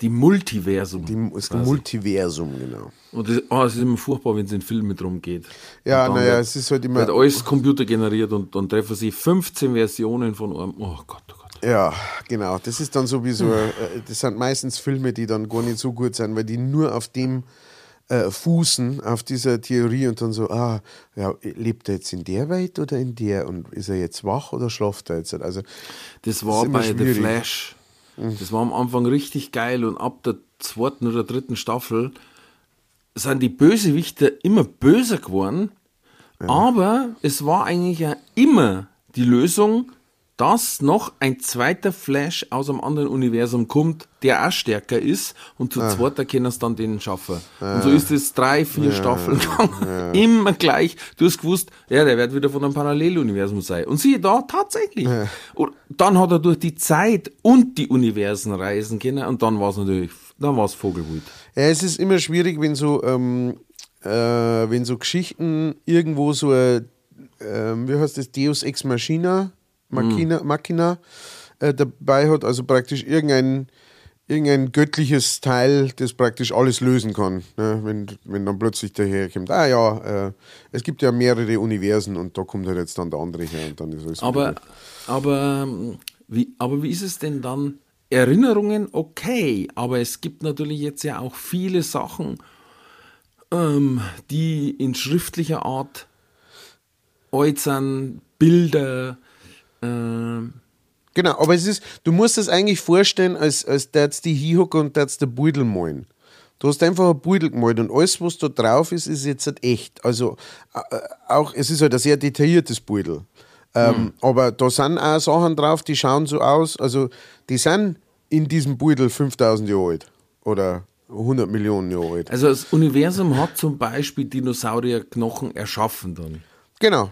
die Multiversum. Die, das quasi. Multiversum, genau. Und das, oh, es ist immer furchtbar, wenn es in Filmen drum geht. Ja, naja, wird- es ist halt immer. Wird alles computergeneriert und dann treffen sie 15 Versionen von einem. Oh Gott. Ja, genau. Das ist dann sowieso, äh, das sind meistens Filme, die dann gar nicht so gut sind, weil die nur auf dem äh, fußen, auf dieser Theorie und dann so, ah, ja, lebt er jetzt in der Welt oder in der und ist er jetzt wach oder schlaft er jetzt? Also, Das war immer bei The schwierig. Mhm. Flash. Das war am Anfang richtig geil und ab der zweiten oder dritten Staffel sind die Bösewichter immer böser geworden. Aber es war eigentlich ja immer die Lösung, dass noch ein zweiter Flash aus einem anderen Universum kommt, der auch stärker ist und zu Ah. zweit können es dann den schaffen. Und so ist es drei, vier Staffeln gegangen. Immer gleich. Du hast gewusst, ja, der wird wieder von einem Paralleluniversum sein. Und siehe da, tatsächlich. Und dann hat er durch die Zeit und die Universen reisen können und dann war es natürlich, dann war es Vogelwild. ja, es ist immer schwierig, wenn so, ähm, äh, wenn so Geschichten irgendwo so, äh, ähm, wie heißt das, Deus Ex Machina, Machina, Machina äh, dabei hat, also praktisch irgendein, irgendein göttliches Teil, das praktisch alles lösen kann. Ne? Wenn, wenn dann plötzlich daherkommt, ah ja, äh, es gibt ja mehrere Universen und da kommt halt jetzt dann der andere her und dann ist alles Aber, aber, ähm, wie, aber wie ist es denn dann? Erinnerungen, okay, aber es gibt natürlich jetzt ja auch viele Sachen, ähm, die in schriftlicher Art äußern, Bilder, ähm, Genau, aber es ist, du musst es eigentlich vorstellen, als, als darfst die hinhocken und darfst der Beutel malen. Du hast einfach ein Beutel gemalt und alles, was da drauf ist, ist jetzt halt echt. Also äh, auch, es ist halt ein sehr detailliertes Beutel. Ähm, Aber da sind auch Sachen drauf, die schauen so aus, also die sind in diesem Beutel 5000 Jahre alt oder 100 Millionen Jahre alt. Also das Universum hat zum Beispiel Dinosaurierknochen erschaffen dann, Genau,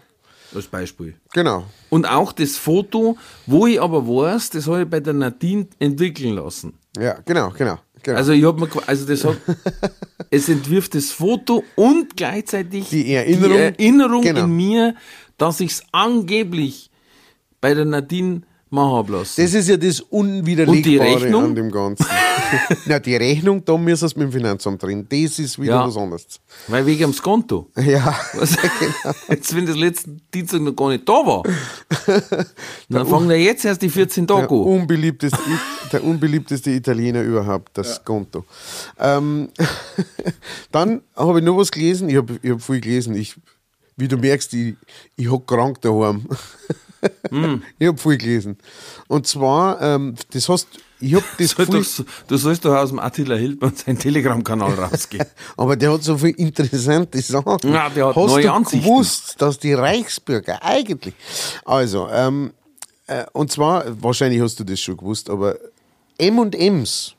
als Beispiel. genau. Und auch das Foto, wo ich aber weiß, das habe ich bei der Nadine entwickeln lassen. Ja, genau, genau. genau. Also ich habe mir, also das hat, es entwirft das Foto und gleichzeitig Die Erinnerung. die Erinnerung Genau. in mir, dass ich es angeblich bei der Nadine machen habe lassen. Das ist ja das Unwiderlegbare an dem Ganzen. Na, die Rechnung, da müssen es mit dem Finanzamt drin. Das ist wieder Ja. was anderes. Weil wegen am Konto. Ja. Was? Jetzt, wenn das letzten Dienstag noch gar nicht da war, dann fangen ja jetzt erst die 14 Tage Der an. unbeliebteste, der unbeliebteste Italiener überhaupt, das Konto. Ähm, dann habe ich noch was gelesen. Ich habe ich hab viel gelesen. Ich, wie du merkst, ich, ich hab krank daheim. Hm. Ich habe viel gelesen. Und zwar, ähm, das heißt, ich habe das Soll viel, doch, du sollst doch aus dem Attila Hildmann seinen Telegram-Kanal rausgehen. aber der hat so viel interessante Sachen. Ja, der hat Hast neue du Ansichten. gewusst, dass die Reichsbürger eigentlich. Also, ähm, äh, und zwar, wahrscheinlich hast du das schon gewusst, aber M&M's,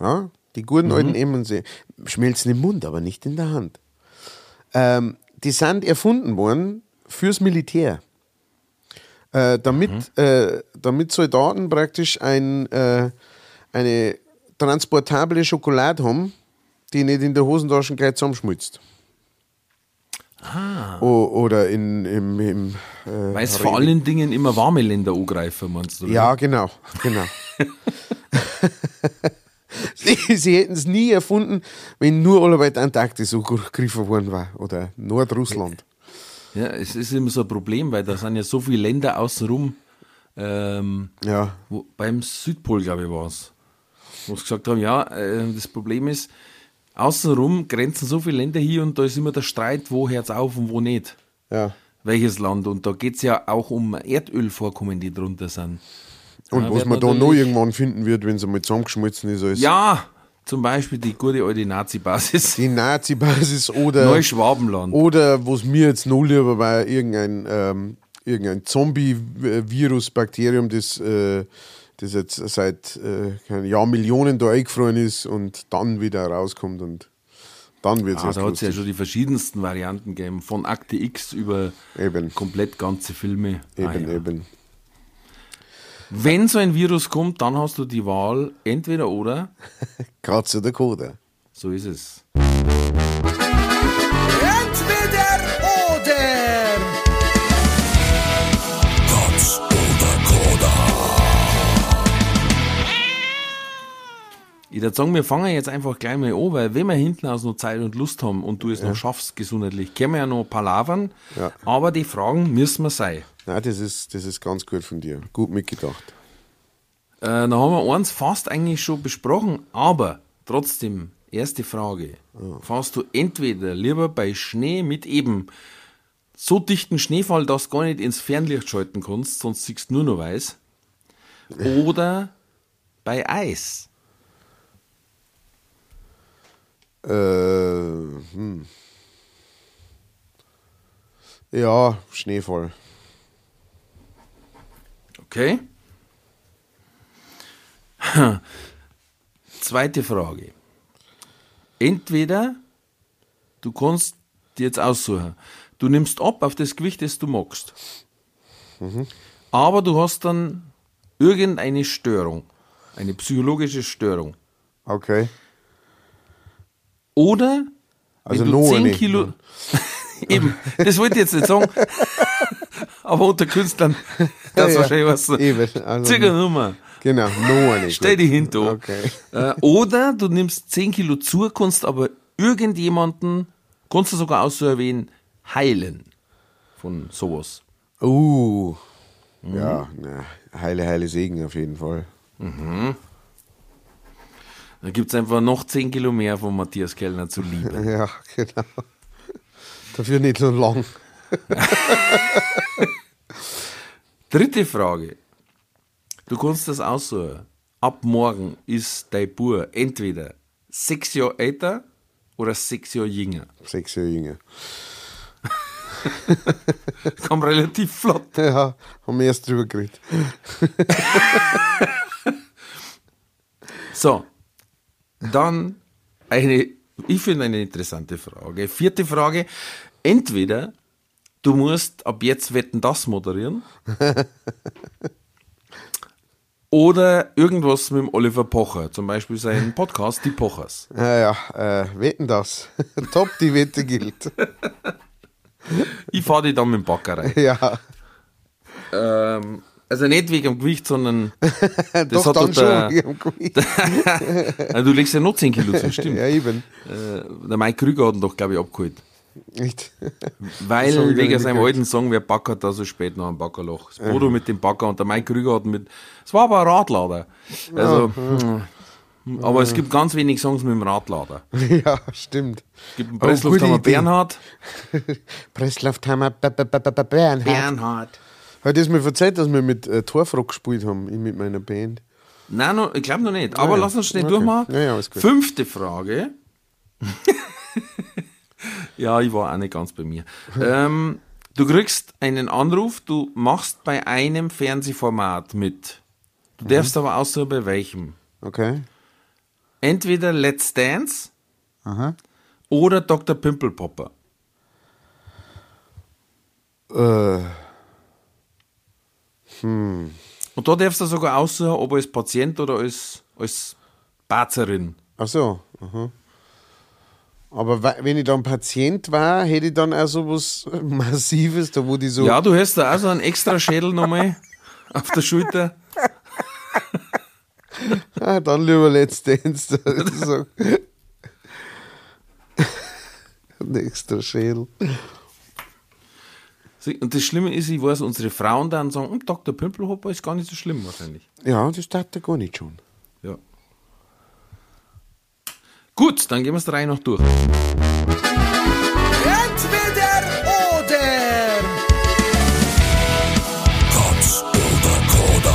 ja, die guten Mhm. alten M&M's, schmelzen im Mund, aber nicht in der Hand. Ähm, die sind erfunden worden fürs Militär. Äh, damit, äh, damit Soldaten praktisch ein, äh, eine transportable Schokolade haben, die nicht in der Hosentasche gleich zusammenschmutzt. Ah. O oder in, im, im äh, Weil es vor allen Dingen immer warme Länder angreifen, meinst du? Oder? Ja, genau, genau. sie, sie hätten es nie erfunden, wenn nur alle weit Antarktis angegriffen worden war oder Nordrussland. Ja, es ist immer so ein Problem, weil da sind ja so viele Länder außenrum. Ähm, ja. Wo, beim Südpol, glaube ich, war es. Wo sie gesagt haben, ja, äh, das Problem ist, außenrum grenzen so viele Länder hier und da ist immer der Streit, wo hört es auf und wo nicht. Ja. Welches Land. Und da geht es ja auch um Erdölvorkommen, die drunter sind. Und ja, was man da noch irgendwann finden wird, wenn es einmal zusammengeschmolzen ist. Als ja, zum Beispiel die gute alte Nazi-Basis. Die Nazi-Basis oder. Neuschwabenland. Oder was mir jetzt noch lieber war, irgendein, ähm, irgendein Zombie-Virus, Bakterium, das. Äh, das jetzt seit äh, Jahr Millionen da eingefroren ist und dann wieder rauskommt und dann wird es ah, Da hat es ja schon die verschiedensten Varianten gegeben, von Akte X über eben. komplett ganze Filme. Eben, ah, ja. eben. Wenn so ein Virus kommt, dann hast du die Wahl entweder oder. Katze oder Koda. So ist es. Ich würde sagen, wir fangen jetzt einfach gleich mal an, weil wenn wir hinten aus noch Zeit und Lust haben und du es ja. noch schaffst, gesundheitlich, können wir ja noch palavern. Ja. Aber die Fragen müssen wir sein. Nein, das ist, das ist ganz gut von dir. Gut mitgedacht. Äh, dann haben wir eins fast eigentlich schon besprochen, aber trotzdem, erste Frage. Ja. Fährst du entweder lieber bei Schnee mit eben so dichten Schneefall, dass du gar nicht ins Fernlicht schalten kannst, sonst siehst du nur noch weiß, oder bei Eis? Äh, hm. Ja, Schneefall. Okay. Zweite Frage. Entweder du kannst dir jetzt aussuchen, du nimmst ab auf das Gewicht, das du magst. Mhm. Aber du hast dann irgendeine Störung, eine psychologische Störung. Okay. Oder also wenn du 10 nicht. Kilo. Eben, das wollte ich jetzt nicht sagen. Aber unter Künstlern, das ist ja, wahrscheinlich was. Eben. Also, Nummer. Genau, nur nicht. Stell dich hin, du. Okay. Äh, oder du nimmst 10 Kilo zu, kannst aber irgendjemanden, kannst du sogar auch so erwähnen, heilen. Von sowas. Uh. Mhm. Ja, na, heile, heile Segen auf jeden Fall. Mhm. Da gibt es einfach noch 10 Kilo mehr von Matthias Kellner zu lieben. Ja, genau. Dafür nicht so lang. Dritte Frage. Du kannst das aussuchen. Ab morgen ist dein Bub entweder sechs Jahre älter oder sechs Jahre jünger. Sechs Jahre jünger. Kam relativ flott. Ja, haben wir erst drüber geredet. so, dann eine, ich finde eine interessante Frage. Vierte Frage. Entweder du musst ab jetzt Wetten das moderieren. oder irgendwas mit dem Oliver Pocher, zum Beispiel seinen Podcast Die Pochers. Ja, ja, äh, wetten das. Top, die Wette gilt. ich fahre die dann mit dem Backer Ja. Ähm, also nicht wegen dem Gewicht, sondern das Doch, hat dann schon wegen dem Gewicht. du legst ja noch 10 Kilo zu, stimmt. ja, eben. Äh, der Mike Krüger hat ihn doch, glaube ich, abgeholt. Echt? Weil wegen seinem alten Song, wer backert da so spät noch ein Backerloch? Das Bodo mit dem Backer und der Mike Krüger hat mit. Es war aber ein Radlader. Also, ja, hm. aber es gibt ganz wenig Songs mit dem Radlader. Ja, stimmt. Es gibt einen Presslufthammer Bernhard. Presslufthammer Bernhard. Bernhard. Hat das mir erzählt, dass wir mit äh, Torfrock gespielt haben, ich mit meiner Band? Nein, no, ich glaube noch nicht. Aber ja, lass uns schnell okay. durchmachen. Ja, ja, Fünfte Frage. ja, ich war auch nicht ganz bei mir. ähm, du kriegst einen Anruf, du machst bei einem Fernsehformat mit. Du mhm. darfst aber aussuchen, bei welchem. Okay. Entweder Let's Dance Aha. oder Dr. Pimpelpopper. Äh. Und da darfst du sogar aussuchen, ob als Patient oder als, als Bazerin. Ach so. Aha. Aber wenn ich dann Patient war, hätte ich dann auch so was Massives, da wo die so. Ja, du hast da auch so einen extra Schädel nochmal auf der Schulter. Ah, dann lieber Let's Dance. Ein extra Schädel. Und das Schlimme ist, ich weiß, unsere Frauen dann sagen, "Hm, Dr. Pimpelhopper ist gar nicht so schlimm wahrscheinlich. Ja, das tat er gar nicht schon. Ja. Gut, dann gehen wir es drei noch durch. Entweder oder. Katz oder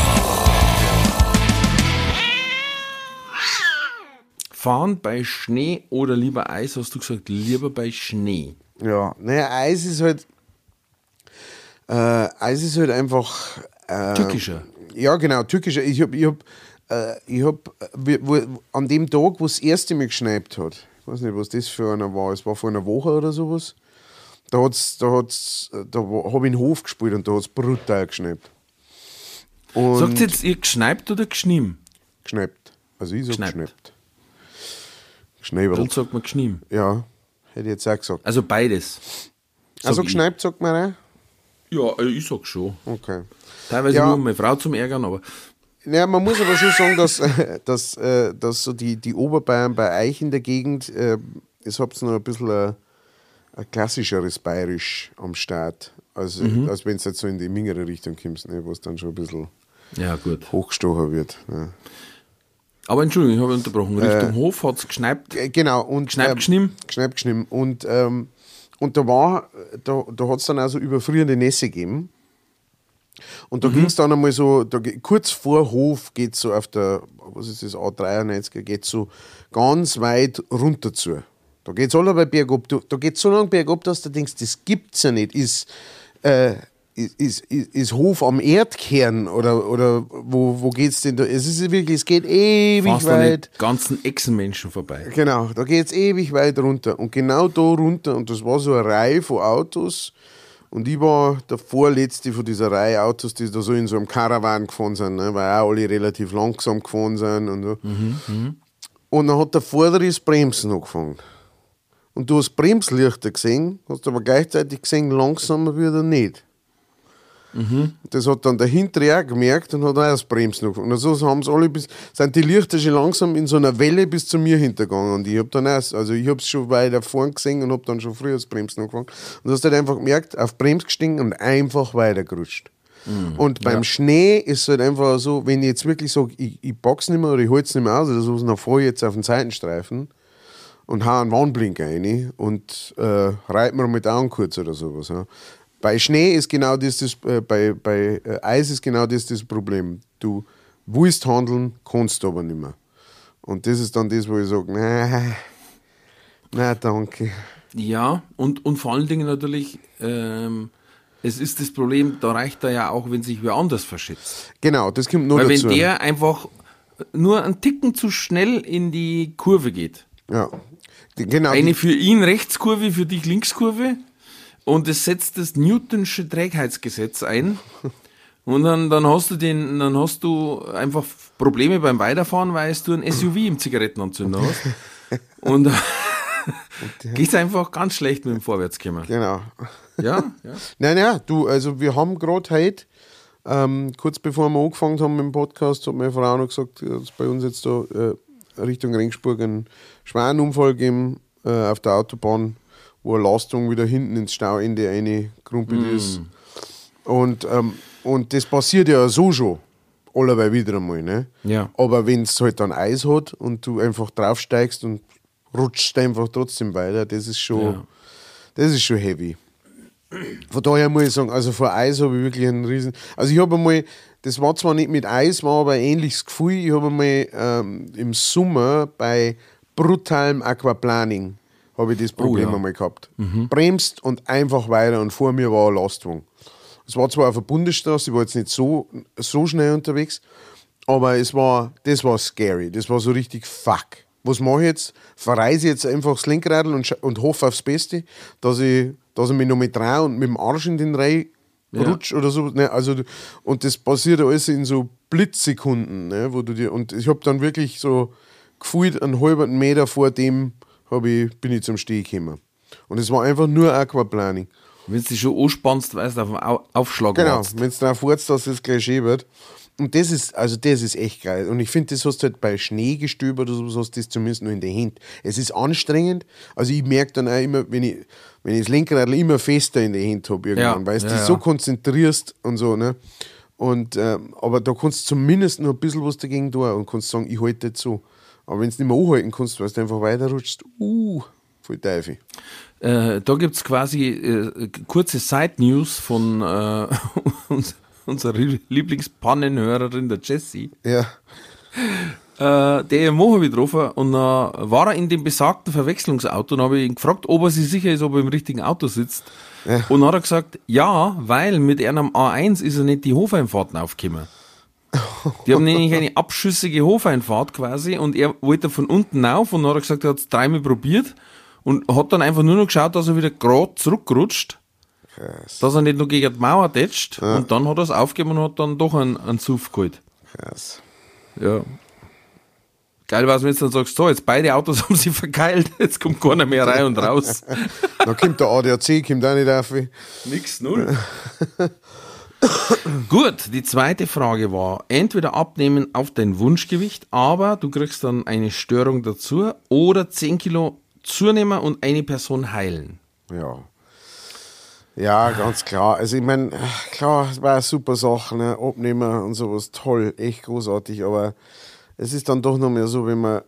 Fahren bei Schnee oder lieber Eis, hast du gesagt, lieber bei Schnee. Ja, naja, Eis ist halt. Äh, Eis ist halt einfach. Äh, Tückischer. Ja, genau, türkischer. Ich hab, ich hab, äh, ich hab äh, wo, an dem Tag, wo es das erste Mal geschneit hat, ich weiß nicht, was das für einer war, es war vor einer Woche oder sowas, da hat's, da hat's, da habe ich in den Hof gespielt und da hat es brutal geschneit. Und Sagt jetzt ihr geschneipt oder geschniem? geschneit. Also ich sag Geschneit. geschneit. Dann sagt man geschniem. Ja, hätte ich jetzt auch gesagt. Also beides. Sag Also ich. geschneit sagt man auch? Ja, äh, ich sag schon. Okay. Teilweise Ja. nur um meine Frau zum Ärgern, aber Ja, man muss aber schon sagen, dass, äh, dass, äh, dass so die, die Oberbayern bei euch in der Gegend, äh, es habt noch ein bisschen ein, ein klassischeres Bayerisch am Start, als, Mhm. als wenn es jetzt so in die mingere Richtung kommst, ne, wo es dann schon ein bisschen ja gut. hochgestochen wird. Ne. Aber Entschuldigung, ich habe unterbrochen. Richtung Hof hat es geschneipt. Äh, Genau, und Geschneit geschnitten? Geschneit geschnitten. Und, ähm, und da war, da, da hat es dann also überfrierende Nässe gegeben. Und Mhm. da ging es dann einmal so, da, kurz vor Hof geht so auf der, was ist das, A93, geht so ganz weit runter zu. Da geht es alle bei bergab. Da geht so lange bergab, dass du denkst, das gibt's ja nicht. Ist, äh, ist, ist, ist, Hof am Erdkern oder, oder wo, wo geht's denn da? Es ist wirklich, es geht ewig Fast an weit. den ganzen Echsenmenschen vorbei. Genau, da geht es ewig weit runter. Und genau da runter, und das war so eine Reihe von Autos. Und ich war der Vorletzte von dieser Reihe Autos, die da so in so einem Caravan gefahren sind, ne? weil auch alle relativ langsam gefahren sind. Und, so. und dann hat der Vordere das Bremsen angefangen. Und du hast Bremslichter gesehen, hast aber gleichzeitig gesehen, langsamer wird er nicht. Das hat dann der Hintere auch gemerkt und hat auch das Bremsen angefangen. Und so haben sie alle bis, sind die Lichter schon langsam in so einer Welle bis zu mir hintergegangen. Und ich habe dann erst, also ich habe es schon weiter vorn gesehen und habe dann schon früher das Bremsen angefangen. Und du hast halt einfach gemerkt, auf Brems gestiegen und einfach weitergerutscht. Und beim Schnee ist es halt einfach so, wenn ich jetzt wirklich sage, ich, ich pack's nicht mehr oder ich halte es nicht mehr aus oder so, dann fahre ich jetzt auf den Seitenstreifen und hau einen Warnblinker rein und äh, reit mir mit Augen kurz oder sowas. Ja. Bei Schnee ist genau das, das äh, bei, bei äh, Eis ist genau das das Problem. Du willst handeln, kannst aber nicht mehr. Und das ist dann das, wo ich sage, nein, nein, danke. Ja, und, und vor allen Dingen natürlich, ähm, es ist das Problem, da reicht er ja auch, wenn sich wer anders verschätzt. Genau, das kommt nur Weil dazu. wenn der einfach nur einen Ticken zu schnell in die Kurve geht, ja. Genau, eine für ihn Rechtskurve, für dich Linkskurve, und es setzt das Newtonsche Trägheitsgesetz ein. Und dann, dann hast du den, dann hast du einfach Probleme beim Weiterfahren, weil du ein SUV im Zigarettenanzünder hast. Und geht's einfach ganz schlecht mit dem Vorwärtskommen. genau. Ja, ja. Nein, du, also wir haben gerade heute, ähm, kurz bevor wir angefangen haben mit dem Podcast, hat meine Frau noch gesagt, dass bei uns jetzt da äh, Richtung Ringsburg einen schweren Unfall gegeben äh, auf der Autobahn, wo eine Lastung wieder hinten ins Stauende reingekrumpelt ist. Und, ähm, und das passiert ja so schon. Allerweil wieder einmal, ne? Ja. Aber wenn es halt dann Eis hat und du einfach draufsteigst und rutschst einfach trotzdem weiter, das ist schon, Ja. das ist schon heavy. Von daher muss ich sagen, also vor Eis habe ich wirklich einen riesen. Also ich habe einmal, das war zwar nicht mit Eis, war aber ein ähnliches Gefühl. Ich habe einmal ähm, im Sommer bei brutalem Aquaplaning habe ich das Problem ja. einmal gehabt. Bremst und einfach weiter und vor mir war eine Lastwagen. Es war zwar auf der Bundesstraße, ich war jetzt nicht so, so schnell unterwegs, aber es war, das war scary. Das war so richtig fuck. Was mache ich jetzt? Verreise ich jetzt einfach das Lenkradl und, und hoffe aufs Beste, dass ich, dass ich mich noch mit traue und mit dem Arsch in den Rei rutscht oder so. Ne? Also, und das passiert alles in so Blitzsekunden, ne? wo du dir, und ich habe dann wirklich so gefühlt einen halben Meter vor dem ich, bin ich zum Stehen gekommen. Und es war einfach nur Aquaplaning. Wenn du dich schon anspannst, weißt du, auf Au- Aufschlag Genau, wenn es darauf wartest, dass es gleich schön wird. Und das ist, also das ist echt geil. Und ich finde, das hast du halt bei Schneegestöber oder sowas, hast du das zumindest nur in der Hand. Es ist anstrengend. Also ich merke dann auch immer, wenn ich, wenn ich das Lenkrad immer fester in der Hand habe irgendwann, Ja, weil du ja, dich ja. so konzentrierst und so, ne? Und, ähm, aber da kannst du zumindest noch ein bisschen was dagegen tun und kannst sagen, ich halte jetzt so. Aber wenn du nicht mehr anhalten kannst, weil du einfach weiterrutschst, uh, voll Teufel. Äh, da gibt es quasi äh, kurze Side-News von äh, uns- unserer Lieblingspannenhörerin, der Jessie. Ja. Äh, der Mo habe ich getroffen und äh, war er in dem besagten Verwechslungsauto und habe ihn gefragt, ob er sich sicher ist, ob er im richtigen Auto sitzt. Und dann hat er gesagt, ja, weil mit einem A1 ist er nicht die Hofeinfahrten aufgekommen. Die haben nämlich eine abschüssige Hofeinfahrt quasi und er wollte von unten auf und dann hat er gesagt, er hat es dreimal probiert und hat dann einfach nur noch geschaut, dass er wieder gerade zurückrutscht, dass er nicht nur gegen die Mauer tätscht und dann hat er es aufgegeben und hat dann doch einen, einen Suff geholt. Krass. Ja. Geil war es, wenn du dann sagst, so, jetzt beide Autos haben sich verkeilt, jetzt kommt keiner mehr rein und raus. Dann kommt der ADAC, kommt auch nicht auf. Nix, null. Gut, die zweite Frage war, entweder abnehmen auf dein Wunschgewicht, aber du kriegst dann eine Störung dazu, oder 10 Kilo zunehmen und eine Person heilen. Ja. Ja, ganz klar. Also ich meine, klar, es war eine super Sache, ne? Abnehmen und sowas, toll, echt großartig, aber es ist dann doch noch mehr so, wenn man,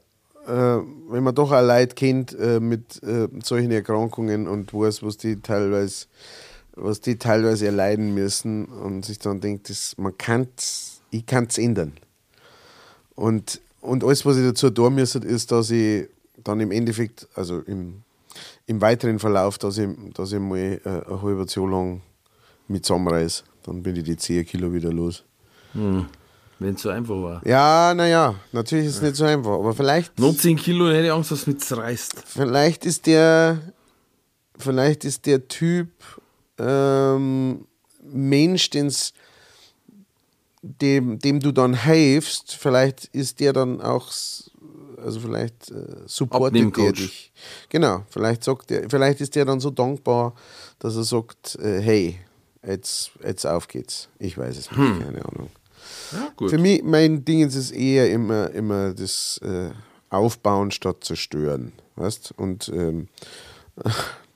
äh, wenn man doch auch Leute kennt äh, mit äh, solchen Erkrankungen und weiß, was die teilweise, was die teilweise erleiden müssen und sich dann denkt, das, man kann's, ich kann es ändern. Und, und alles, was ich dazu tun müsste, ist, dass ich dann im Endeffekt, also im, im weiteren Verlauf, dass ich, dass ich mal äh, ein halbes Jahr lang mit zusammenreiß. Dann bin ich die 10 Kilo wieder los. Wenn es so einfach war. Ja, naja, natürlich ist es nicht so einfach, aber vielleicht, Nur 10 Kilo, hätte ich Angst, dass es mit zerreißt. vielleicht ist der, vielleicht ist der Typ ähm, Mensch, den's, dem, dem du dann hilfst, vielleicht ist der dann auch, also vielleicht äh, supportet der dich. Genau, vielleicht sagt der, vielleicht ist der dann so dankbar, dass er sagt, äh, hey, jetzt, jetzt auf geht's. Ich weiß es nicht, keine Ahnung. Ja, gut. Für mich, mein Ding ist es eher immer, immer das äh, Aufbauen statt zerstören. Weißt? Und ähm,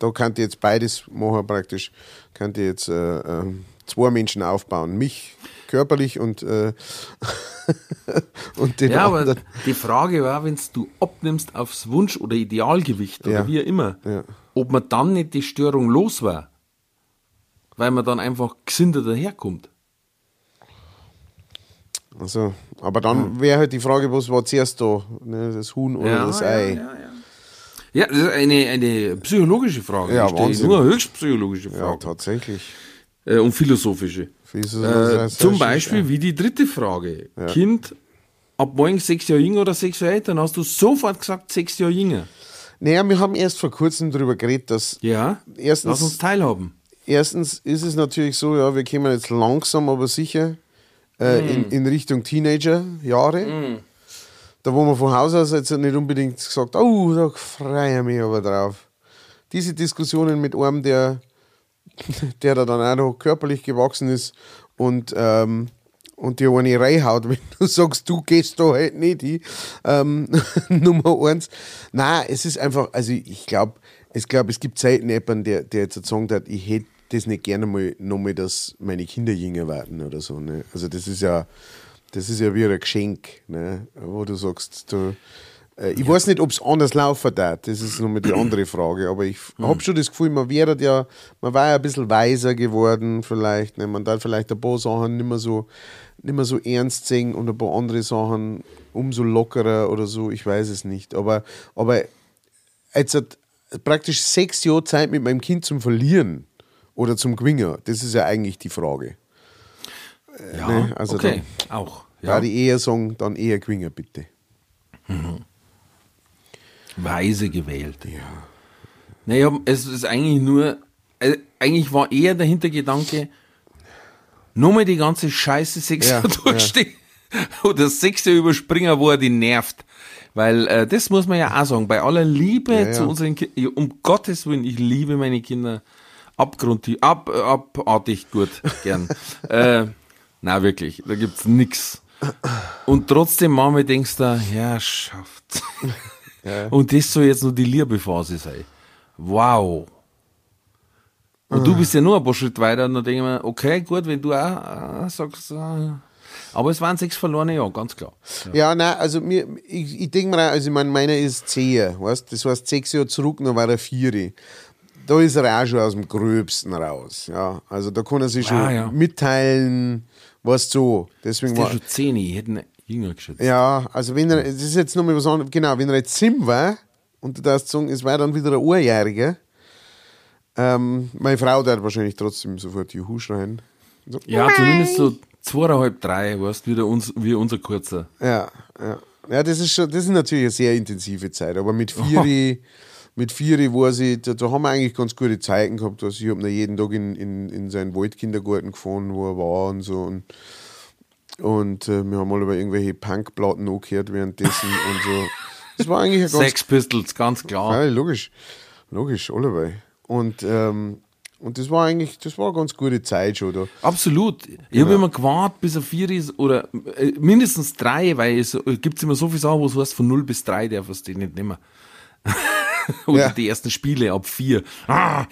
da kann ich jetzt beides machen praktisch. Kann ich jetzt äh, ähm, zwei Menschen aufbauen. Mich körperlich und, äh, und den Ja, aber anderen. die Frage war, wenn du abnimmst aufs Wunsch- oder Idealgewicht oder Ja. wie auch immer, Ja. ob man dann nicht die Störung los war. Weil man dann einfach gesünder daherkommt. Also, aber dann wäre halt die Frage, was war zuerst da? Ne, das Huhn oder das Ei? Ja, ja, ja. ja, das ist eine, eine psychologische Frage. Ja, Wahnsinn. nur eine höchst psychologische Ja, Frage. tatsächlich. äh, und philosophische. Äh, sehr zum Beispiel wie die dritte Frage. Kind ab morgen sechs Jahre jünger oder sechs Jahre älter, dann hast du sofort gesagt sechs Jahre jünger. Naja, wir haben erst vor kurzem darüber geredet, dass Ja, Erstens- lass uns teilhaben. erstens ist es natürlich so, ja, wir kommen jetzt langsam, aber sicher äh, Mhm. in, in Richtung Teenager-Jahre. Da wo man von Haus aus jetzt nicht unbedingt gesagt, oh, da freue ich mich aber drauf. Diese Diskussionen mit einem, der, der da dann auch noch körperlich gewachsen ist und, ähm, und dir eine reinhaut, wenn du sagst, du gehst da halt nicht hin. Ähm, Nummer eins. Nein, es ist einfach, also ich glaube, ich glaub, es gibt selten der, der jetzt sagen hat, ich hätte das nicht gerne mal nochmal, dass meine Kinder jünger werden oder so. Ne? Also das ist ja, das ist ja wie ein Geschenk, ne? wo du sagst, du, äh, ich weiß nicht, ob es anders laufen darf, das ist nochmal die andere Frage, aber ich habe schon das Gefühl, man wäre ja, man war ja ein bisschen weiser geworden vielleicht, ne? man darf vielleicht ein paar Sachen nicht mehr so, nicht mehr so ernst sehen und ein paar andere Sachen umso lockerer oder so, ich weiß es nicht, aber, aber jetzt hat praktisch sechs Jahre Zeit mit meinem Kind zum Verlieren oder zum Gewinnen, das ist ja eigentlich die Frage. Ja, ne, also okay, auch. Ja. Ja. die eher sagen, dann eher Gewinnen, bitte. Weise gewählt. Ja. Naja, es ist eigentlich nur, äh, eigentlich war eher der Hintergedanke, nochmal die ganze Scheiße sechs Ja, durchstehen oder sechs Jahre überspringen, wo er die nervt. Weil äh, das muss man ja auch sagen, bei aller Liebe Ja, zu ja. unseren Kindern, um Gottes Willen, ich liebe meine Kinder abgrundtief, ab, abartig gut, gern. äh, na wirklich, da gibt's nix. Und trotzdem manchmal denkst du, Herrschaft. Und das soll jetzt nur die Liebephase sein. Wow. Und du bist ja nur ein paar Schritt weiter und dann denke ich mir, okay, gut, wenn du auch äh, sagst, äh, aber es waren sechs verlorene Jahre, ganz klar. Ja, nein, also mir, ich, ich denke mir, auch, also ich meine, meiner ist zehn, weißt das heißt sechs Jahre zurück, dann war er vier. Da ist er auch schon aus dem Gröbsten raus. Ja, also da kann er sich schon Ah, ja. mitteilen, was so. Deswegen war, ist schon zehn, ich hätte ihn jünger geschätzt. ja, also wenn er, das ist jetzt nochmal was anderes, genau, wenn er jetzt sieben war und du darfst sagen, es war dann wieder ein Einjähriger, ähm, meine Frau wird wahrscheinlich trotzdem sofort Juhu schreien. So, Ja, zumindest so zweieinhalb, drei, weißt wie, der uns, wie unser kurzer. Ja, ja. Ja, das ist schon, das ist natürlich eine sehr intensive Zeit. Aber mit vier, mit vier war sie, da, da haben wir eigentlich ganz gute Zeiten gehabt. Also ich habe jeden Tag in, in, in seinen Waldkindergarten gefahren, wo er war und so. Und, und äh, wir haben alle bei irgendwelche Punkplatten angehört währenddessen und so. Das war eigentlich ein ganz Sex Pistols, ganz klar. ja, logisch. Logisch, alle bei. Und, ähm, und das war eigentlich, das war eine ganz gute Zeit schon da. Absolut. Ich habe immer gewartet, bis er vier ist oder äh, mindestens drei, weil es äh, gibt immer so viele Sachen, wo es heißt, von 0 bis 3 darf es die nicht nehmen. oder Ja. die ersten Spiele ab vier. Ah.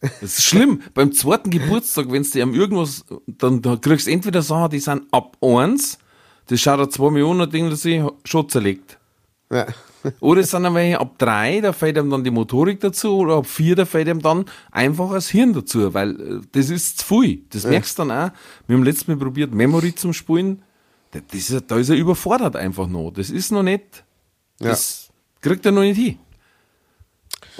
Das ist schlimm. Beim zweiten Geburtstag, wenn du am irgendwas, dann, dann kriegst du entweder Sachen, die sind ab eins, das schaut er zwei Millionen und denkt er sich, schon zerlegt. Ja. Oder es sind dann welche ab drei, da fällt ihm dann die Motorik dazu, oder ab vier, da fällt ihm dann einfach das Hirn dazu, weil äh, das ist zu viel. Das merkst du dann auch. Wir haben letztes Mal probiert, Memory zum Spielen. Da- Das ist, da ist er überfordert einfach noch. Das ist noch nicht, das kriegt er noch nicht hin.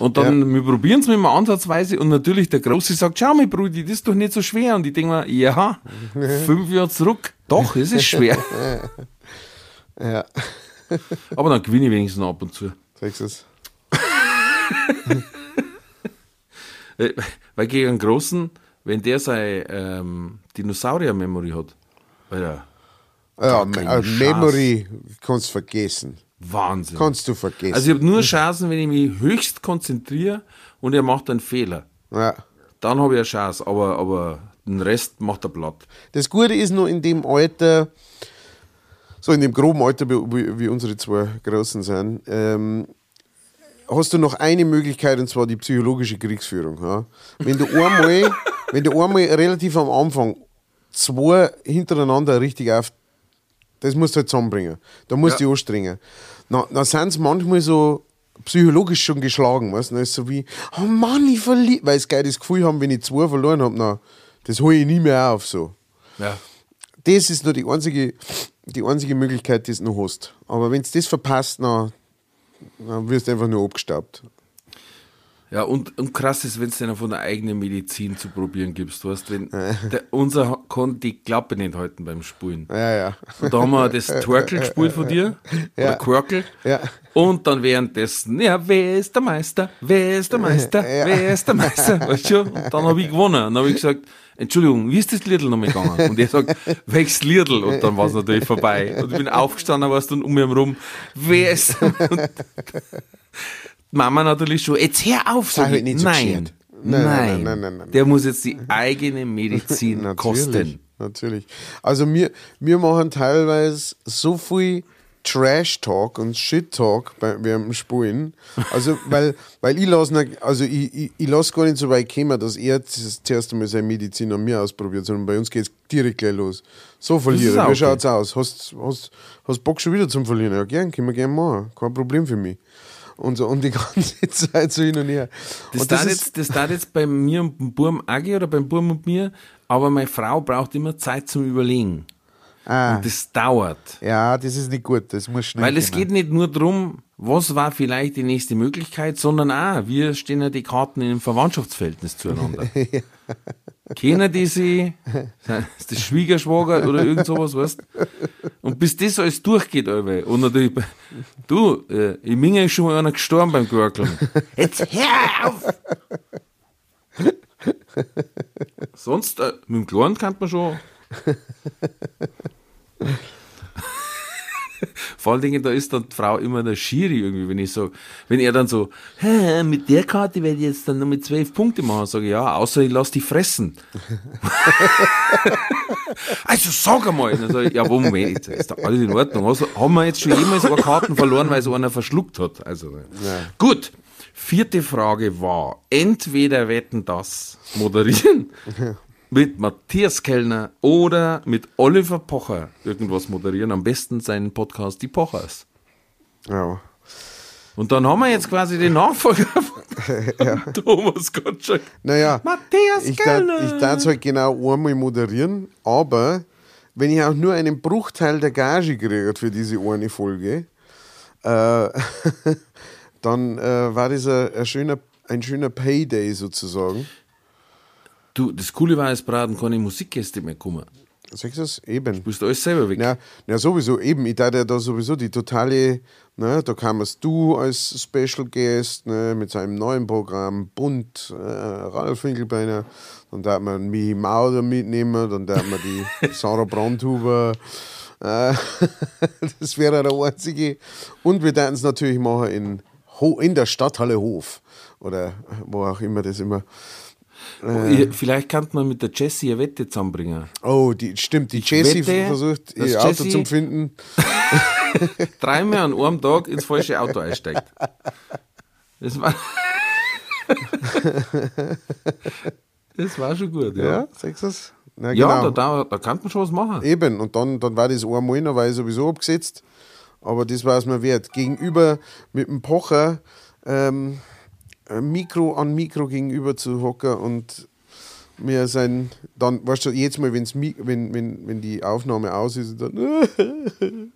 Und dann, wir probieren es mit mal ansatzweise und natürlich der Große sagt, schau mal, Brudi, das ist doch nicht so schwer. Und ich denke mir, ja, fünf Jahre zurück, doch, es ist schwer. Ja, Aber dann gewinne ich wenigstens ab und zu. sagst es? Äh, Weil gegen einen Großen, wenn der seine ähm, Dinosaurier-Memory hat, Ja, Chance. Memory kannst du vergessen. Wahnsinn. Kannst du vergessen. also ich habe nur Chancen, wenn ich mich höchst konzentriere und er macht einen Fehler. ja. Dann habe ich eine Chance, aber, aber den Rest macht er platt. Das Gute ist nur in dem Alter, so in dem groben Alter, wie, wie- unsere zwei Großen sind, ähm, hast du noch eine Möglichkeit und zwar die psychologische Kriegsführung. Ja? Wenn, du einmal, wenn du einmal relativ am Anfang zwei hintereinander richtig auf, das musst du halt zusammenbringen. Da musst du Ja. dich anstrengen. Na, dann sind sie manchmal so psychologisch schon geschlagen, weißt du? Dann ist so wie, oh Mann, ich verliere, weil sie geil das Gefühl haben, wenn ich zwei verloren habe, na, das hole ich nie mehr auf, so Ja. das ist nur die einzige, die einzige Möglichkeit, die du noch hast. Aber wenn du das verpasst, dann, dann wirst du einfach nur abgestaubt. Ja, und, und krass ist, wenn es denen von der eigenen Medizin zu probieren gibst. Weißt, wenn der, unser kann die Klappe nicht halten beim Spulen. Ja, ja. Und da haben wir das Twerkel gespielt von dir. Ja. Oder Quirkel. Ja. Und dann währenddessen, ja, wer ist der Meister? Wer ist der Meister? Ja. Wer ist der Meister? Weißt du? Und dann habe ich gewonnen. Und dann habe ich gesagt, Entschuldigung, wie ist das Liedl nochmal gegangen? Und er sagt, welches Liedl? Und dann war es natürlich vorbei. Und ich bin aufgestanden, warst dann um mich herum, wer ist Mama natürlich schon, jetzt hör auf, halt so nein, geschert. nein, Nein, nein, nein, nein, nein. Der muss jetzt die eigene Medizin kosten. Natürlich. Also wir, wir machen teilweise so viel Trash-Talk und Shit-Talk während dem Spielen. Also, weil, weil ich lasse also ich, ich, ich gar nicht so weit kommen, dass er zuerst einmal seine Medizin an mir ausprobiert, sondern bei uns geht es direkt gleich los. So verliere. auch Wie okay. schaut's aus? Hast, hast, hast Bock schon wieder zum Verlieren? Ja, gern, können wir gerne machen. Kein Problem für mich. Und so, und die ganze Zeit so hin und her. Das und jetzt, das darf jetzt bei mir und dem Burm Agi oder beim Burm und mir, aber meine Frau braucht immer Zeit zum Überlegen. ah, Und das dauert. ja, das ist nicht gut. Das muss schnell Weil es gehen. geht nicht nur darum, was war vielleicht die nächste Möglichkeit, sondern auch, wir stehen ja die Karten in einem Verwandtschaftsverhältnis zueinander. Kennen die sie? Ist das Schwiegerschwager oder irgend sowas, weißt Und bis das alles durchgeht, Alter, und natürlich, du, äh, in Minge ist schon mal einer gestorben beim Görkeln. Jetzt hör auf! sonst, äh, mit dem Kleinen kann man schon. Vor allen Dingen, da ist dann die Frau immer der Schiri irgendwie, wenn ich so, wenn er dann so, Hä, mit der Karte werde ich jetzt dann nur mit zwölf Punkte machen, sage ich, ja, außer ich lass die fressen. also sag einmal. Dann sag ich, ja, wo Moment, jetzt ist da alles in Ordnung. Also, haben wir jetzt schon jemals eine Karten verloren, weil so einer verschluckt hat? Also, gut. Vierte Frage war, entweder wetten das moderieren mit Matthias Kellner oder mit Oliver Pocher irgendwas moderieren. Am besten seinen Podcast Die Pochers. Ja. Und dann haben wir jetzt quasi den Nachfolger von Thomas Gottschalk. Naja, Matthias ich darf Kellner. ich darf halt genau einmal moderieren, aber wenn ich auch nur einen Bruchteil der Gage kriege für diese eine Folge, äh, dann äh, war das ein, ein, schöner, ein schöner Payday sozusagen. Du, das Coole war, es braten keine Musikgäste mehr kommen. Sagst du es? Eben. Du bist alles selber weg. Ja, ja, sowieso, eben. Ich dachte ja da sowieso die totale, ne, da kamst du als Special Guest ne, mit seinem neuen Programm, Bunt, äh, Ralf Winkelbeiner. Dann darf man Michi Mauder mitnehmen, dann darf man die Sarah Brandhuber. Äh, das wäre der einzige. Und wir werden es natürlich machen in, Ho in der Stadthalle Hof. Oder wo auch immer das immer. Ich- Vielleicht kann man mit der Jessie eine Wette zusammenbringen. Oh, die, stimmt, die Jessie wette, versucht, ihr Auto Jessie- zu finden. Dreimal an einem Tag ins falsche Auto einsteigt. Das war. das war schon gut, ja. Ja, sagst du es? Na, Ja, genau. da, da, da kann man schon was machen. Eben, und dann, dann war das einmal, dann war ich sowieso abgesetzt. Aber das war es mir wert. Gegenüber mit dem Pocher ähm, Mikro an Mikro gegenüber zu hocken und mir sein, dann, weißt du, jetzt mal, wenn's, wenn, wenn, wenn die Aufnahme aus ist, dann.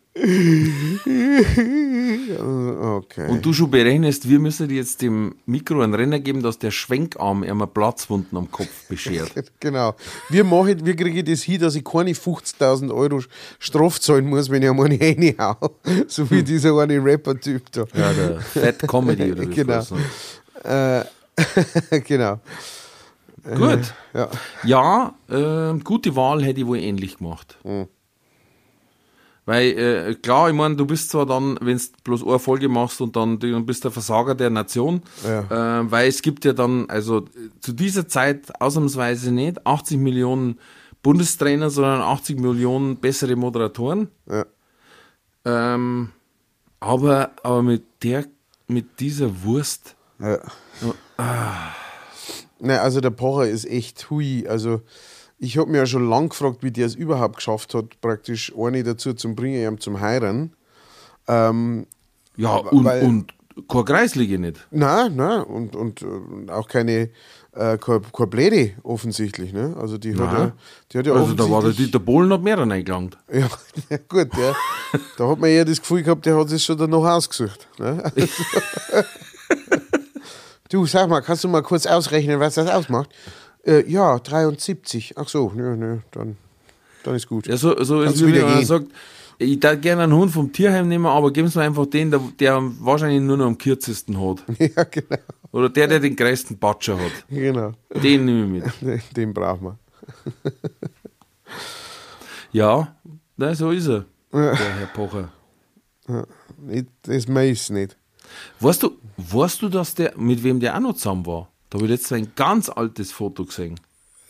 okay. Und du schon berechnest, wir müssen jetzt dem Mikro einen Renner geben, dass der Schwenkarm immer Platzwunden am Kopf beschert. Genau. Wir, machen, wir kriegen das hin, dass ich keine 50.000 Euro Straf zahlen muss, wenn ich einmal eine reinhau. So wie dieser eine Rapper-Typ da. Ja, der Fat Comedy oder wie Genau. Äh, genau. Gut. Ja. Ja, äh, gute Wahl hätte ich wohl ähnlich gemacht. Mhm. Weil, äh, klar, ich meine, du bist zwar dann, wenn du bloß eine Folge machst und dann, dann bist der Versager der Nation, Ja. äh, weil es gibt ja dann, also äh, zu dieser Zeit ausnahmsweise nicht 80 Millionen Bundestrainer, sondern 80 Millionen bessere Moderatoren. Ja. Ähm, aber, aber mit der, mit dieser Wurst, Ja. Nein, also der Pocher ist echt hui. Also ich habe mir ja schon lang gefragt, wie der es überhaupt geschafft hat, praktisch eine dazu zu bringen, ihm zum Heiraten. Ähm, ja, und, weil- und keine Kreisliga nicht. nein, nein, und, und, äh, auch keine, äh, keine, keine Bläde offensichtlich. Ne? Also die hat, ja, die hat ja Also da war der Dieter Bohlen hat mehr reingelangt. Ja, ja gut, ja. da hat man eher das Gefühl gehabt, der hat es schon dann noch ausgesucht. Ne? du, sag mal, kannst du mal kurz ausrechnen, was das ausmacht? Äh, ja, 73. Ach so, nö, nö, dann, dann ist gut. Ja, so, so ist wenn wieder gehen. sagt, ich darf gerne einen Hund vom Tierheim nehmen, aber geben Sie mir einfach den, der, der wahrscheinlich nur noch am kürzesten hat. ja, genau. Oder der, der den größten Batscher hat. genau. Den nehme ich mit. Den, den brauchen wir. Ja, na, so ist er, der Herr Pocher. Nicht, das meist nicht. Weißt du, weißt du, dass der, mit wem der auch noch zusammen war? Da habe ich jetzt ein ganz altes Foto gesehen.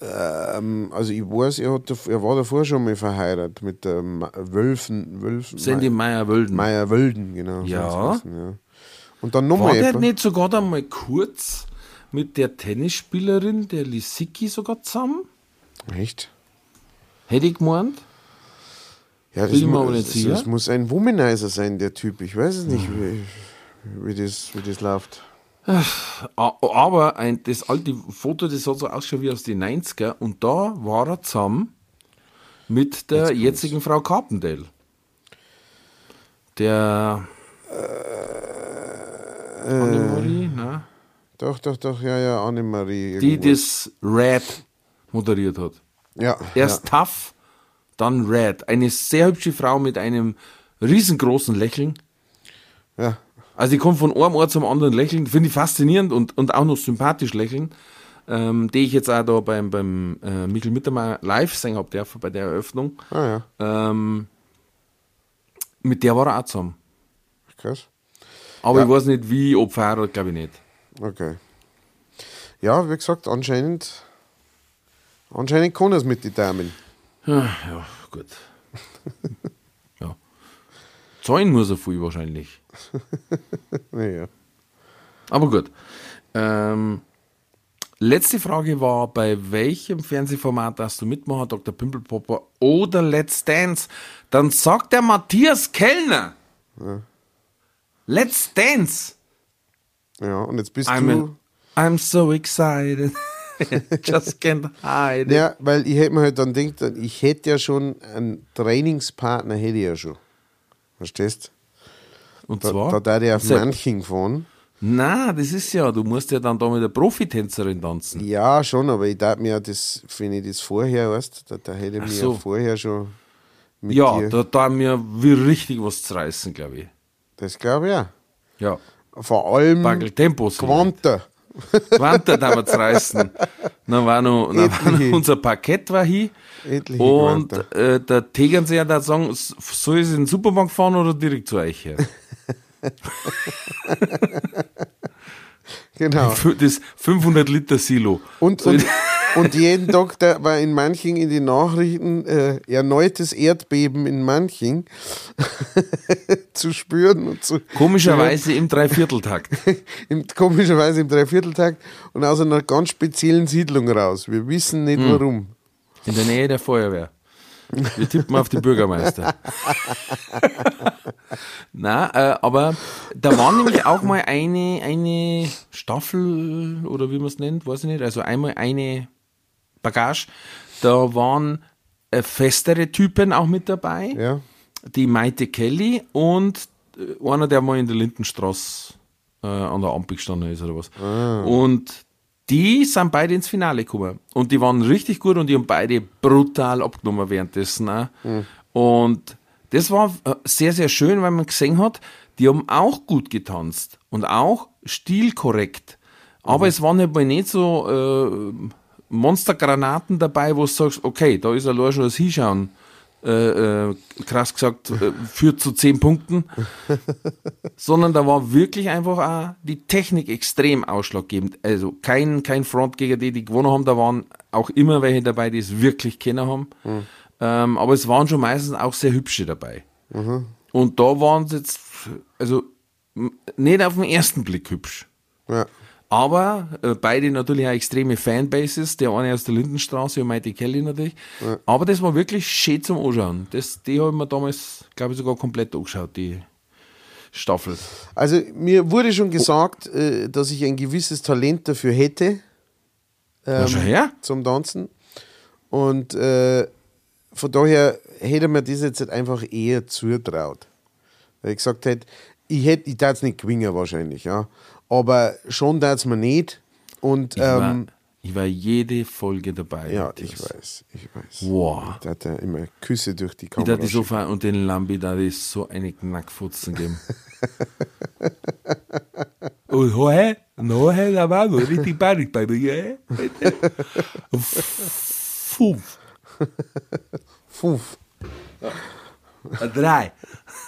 Ähm, also ich weiß, er, hat, er war davor schon mal verheiratet mit der Ma- Wölfen, Wölfen Sandy Meyer-Wölden. Meier Wölden, genau. Ja. geheißen, ja. Und dann War nochmal der etwa. nicht sogar dann mal kurz mit der Tennisspielerin, der Lisicki, sogar zusammen? Echt? Hätte ich gemeint? Ja, das, Bin ich mir aber nicht sicher. das muss ein Womanizer sein, der Typ. Ich weiß es nicht, wie, wie, das, wie das läuft. A- Aber ein, das alte Foto, das hat so ausgeschaut wie aus den 90er und da war er zusammen mit der jetzigen Frau Carpendale. Der Annemarie, ne? Doch, doch, doch, ja, ja, Annemarie. die das Red moderiert hat. Ja, Erst Tough, dann Red. Eine sehr hübsche Frau mit einem riesengroßen Lächeln. ja. Also die kommt von einem Ort zum anderen lächeln, finde ich faszinierend und, und auch noch sympathisch lächeln. ähm, die ich jetzt auch da beim, beim äh, Mikkel Mittermeier live singen habe dürfen bei der Eröffnung. Ah ja, Ähm, mit der war er auch zusammen. krass. Aber Ja. ich weiß nicht, wie, ob verheiratet, glaube ich nicht. Okay. Ja, wie gesagt, anscheinend, anscheinend kann er es mit den Damen. Ja, ja gut. ja. Zahlen muss er viel wahrscheinlich. Naja. Aber gut. Ähm, letzte Frage war, bei welchem Fernsehformat darfst du mitmachen, Dr. Pimpelpopper oder Let's Dance? Dann sagt der Matthias Kellner. Let's Dance. Ja, und jetzt bist I'm, du. I'm so excited. Just can't hide. it. Ja, weil ich hätte mir halt dann gedacht, ich hätte ja schon einen Trainingspartner, hätte ich ja schon. Verstehst Und Da, zwar? da darf ich auf Sepp. Manching fahren. Na, das ist ja, du musst ja dann da mit der Profitänzerin tanzen. Ja, schon, aber ich darf mir ja das, wenn ich das vorher, weißt da, da hätte ich mir so. ja vorher schon mit Ja, dir. da da haben wir richtig was zu reißen, glaube ich. Das glaube ich ja. Ja. Vor allem Bagel Tempos. Quante. Quanta da wir zu reißen. Dann war noch, dann war noch unser Parkett war hier. Etliche Und Quanta. äh, der Tegernseher da sagen, soll ich in den Supermarkt fahren oder direkt zu euch her? Genau. Das 500 Liter Silo. Und, und, und jeden Tag da war in Manching in den Nachrichten äh, erneutes Erdbeben in Manching zu spüren und zu Komischerweise im Dreivierteltakt. im, komischerweise im Dreivierteltag und aus einer ganz speziellen Siedlung raus. Wir wissen nicht Hm. warum. In der Nähe der Feuerwehr. Wir tippen auf die Bürgermeister. Na, äh, aber da war nämlich auch mal eine, eine Staffel oder wie man es nennt, weiß ich nicht. Also einmal eine Bagage. Da waren äh, festere Typen auch mit dabei. Ja. Die Maite Kelly und äh, einer, der mal in der Lindenstraße äh, an der Ampel gestanden ist oder was. Und die sind beide ins Finale gekommen. Und die waren richtig gut und die haben beide brutal abgenommen währenddessen. Auch. Und das war äh, sehr, sehr schön, weil man gesehen hat, die haben auch gut getanzt und auch stilkorrekt. Aber es waren halt mal nicht so äh, Monstergranaten dabei, wo du sagst, okay, da ist allein schon das Hinschauen äh, äh, krass gesagt, äh, führt zu zehn Punkten, sondern da war wirklich einfach auch die Technik extrem ausschlaggebend. Also kein, kein Front gegen die, die gewonnen haben, da waren auch immer welche dabei, die es wirklich kennen haben. Ähm, aber es waren schon meistens auch sehr hübsche dabei. Und da waren sie jetzt, also nicht auf den ersten Blick hübsch. Ja. Aber äh, beide natürlich auch extreme Fanbases. Der eine aus der Lindenstraße und Mighty Kelly natürlich. Aber das war wirklich schön zum Anschauen. Das, die habe ich mir damals, glaube ich, sogar komplett angeschaut, die Staffel. Also mir wurde schon gesagt, äh, dass ich ein gewisses Talent dafür hätte. Schau her. zum Tanzen. Und äh, von daher hätte mir das jetzt einfach eher zutraut. Weil ich gesagt hätte, ich hätte, ich darf es nicht gewinnen wahrscheinlich, ja. Aber schon es mir nicht. Und Ich, war, ähm, ich war jede Folge dabei. ja, Matthias. ich weiß, ich weiß. Wow. Da hat er immer Küsse durch die Ich Kamera. da die Sofa und den Lambi da ist so eine Knackfutzen geben. und no, hoi, da war nur richtig Panik bei mir, ja? Fünf. Äh, Drei.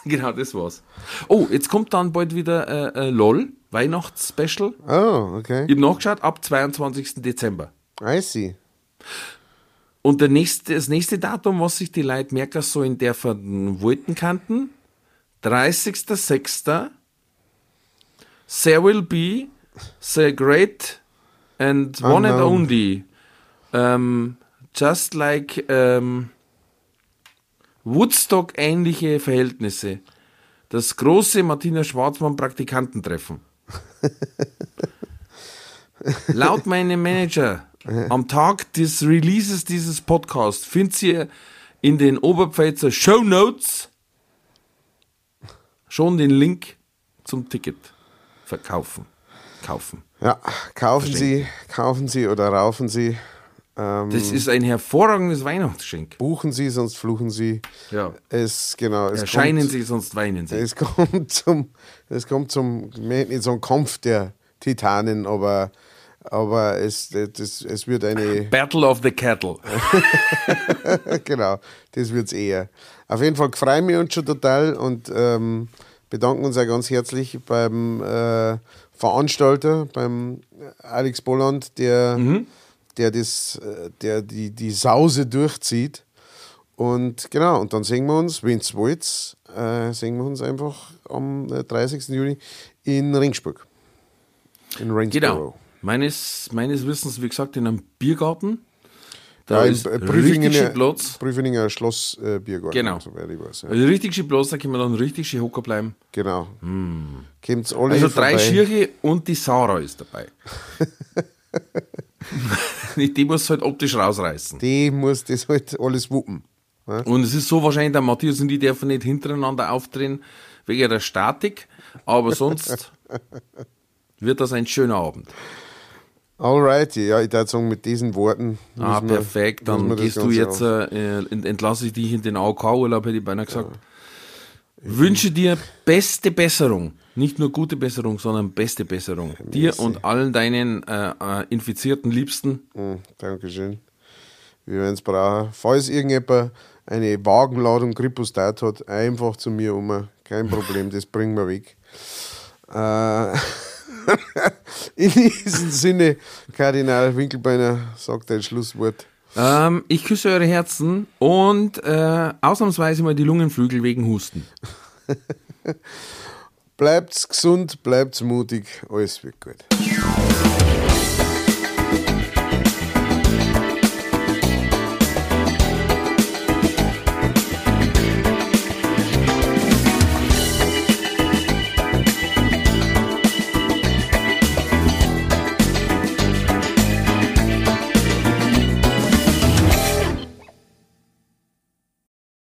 Genau, das war's. Oh, jetzt kommt dann bald wieder äh, äh, LOL, Weihnachtsspecial. Oh, okay. Ich habe nachgeschaut, ab 22. Dezember. I see. Und der nächste, das nächste Datum, was sich die Leute merken so in der von wollten kannten, 30.06. There will be the great and one and Unknown. only, um, just like um, Woodstock-ähnliche Verhältnisse. Das große Martina Schwarzmann-Praktikantentreffen. Laut meinem Manager am Tag des Releases dieses Podcasts findet ihr in den Oberpfälzer Show Notes schon den Link zum Ticket verkaufen. Kaufen. Ja, kaufen Sie, kaufen Sie oder raufen Sie. Ähm, Das ist ein hervorragendes Weihnachtsgeschenk. buchen Sie, sonst fluchen Sie. Ja. Es, genau, es Erscheinen kommt, sie, sonst weinen sie. Es kommt zum, es kommt zum, nicht zum Kampf der Titanen, aber Aber es, das, es wird eine. Battle of the Cattle. genau, das wird es eher. Auf jeden Fall freuen wir uns schon total und ähm, bedanken uns auch ganz herzlich beim äh, Veranstalter, beim Alex Bolland, der, der, das, äh, der die, die Sause durchzieht. Und genau, und dann sehen wir uns, wenn es wollt, äh, sehen wir uns einfach am äh, 30. Juni in Ringsburg. In Ringsboro. Genau. Meines, meines Wissens, wie gesagt, in einem Biergarten. Da Ja, ist äh, schön Platz. Prüfingen Schloss äh, Biergarten, Genau. soweit ich weiß. Ja. Also richtig schön Platz, da können wir dann richtig schön hocker bleiben. Genau. Kommt's alle Also drei. Schirche und die Sarah ist dabei. die muss halt optisch rausreißen. Die muss das halt alles wuppen. Ja? Und es ist so wahrscheinlich, der Matthias und die dürfen nicht hintereinander aufdrehen, wegen der Statik. Aber sonst wird das ein schöner Abend. Alrighty, ja, ich würde sagen, mit diesen Worten. Ah, perfekt. müssen Dann gehst du jetzt, äh, ent- entlasse ich dich in den AOK-Urlaub, hätte ich beinahe gesagt. Wünsche dir beste Besserung. Nicht nur gute Besserung, sondern beste Besserung. Dir und allen deinen äh, äh, infizierten Liebsten. Hm, Dankeschön. Wir werden es brauchen. Falls irgendjemand eine Wagenladung Kripostat hat, einfach zu mir um. Kein Problem, das bringen wir weg. Äh, in diesem Sinne, Kardinal Winkelbeiner sagt ein Schlusswort. Ähm, ich küsse eure Herzen und äh, ausnahmsweise mal die Lungenflügel wegen Husten. Bleibt's gesund, bleibt's mutig, alles wird gut.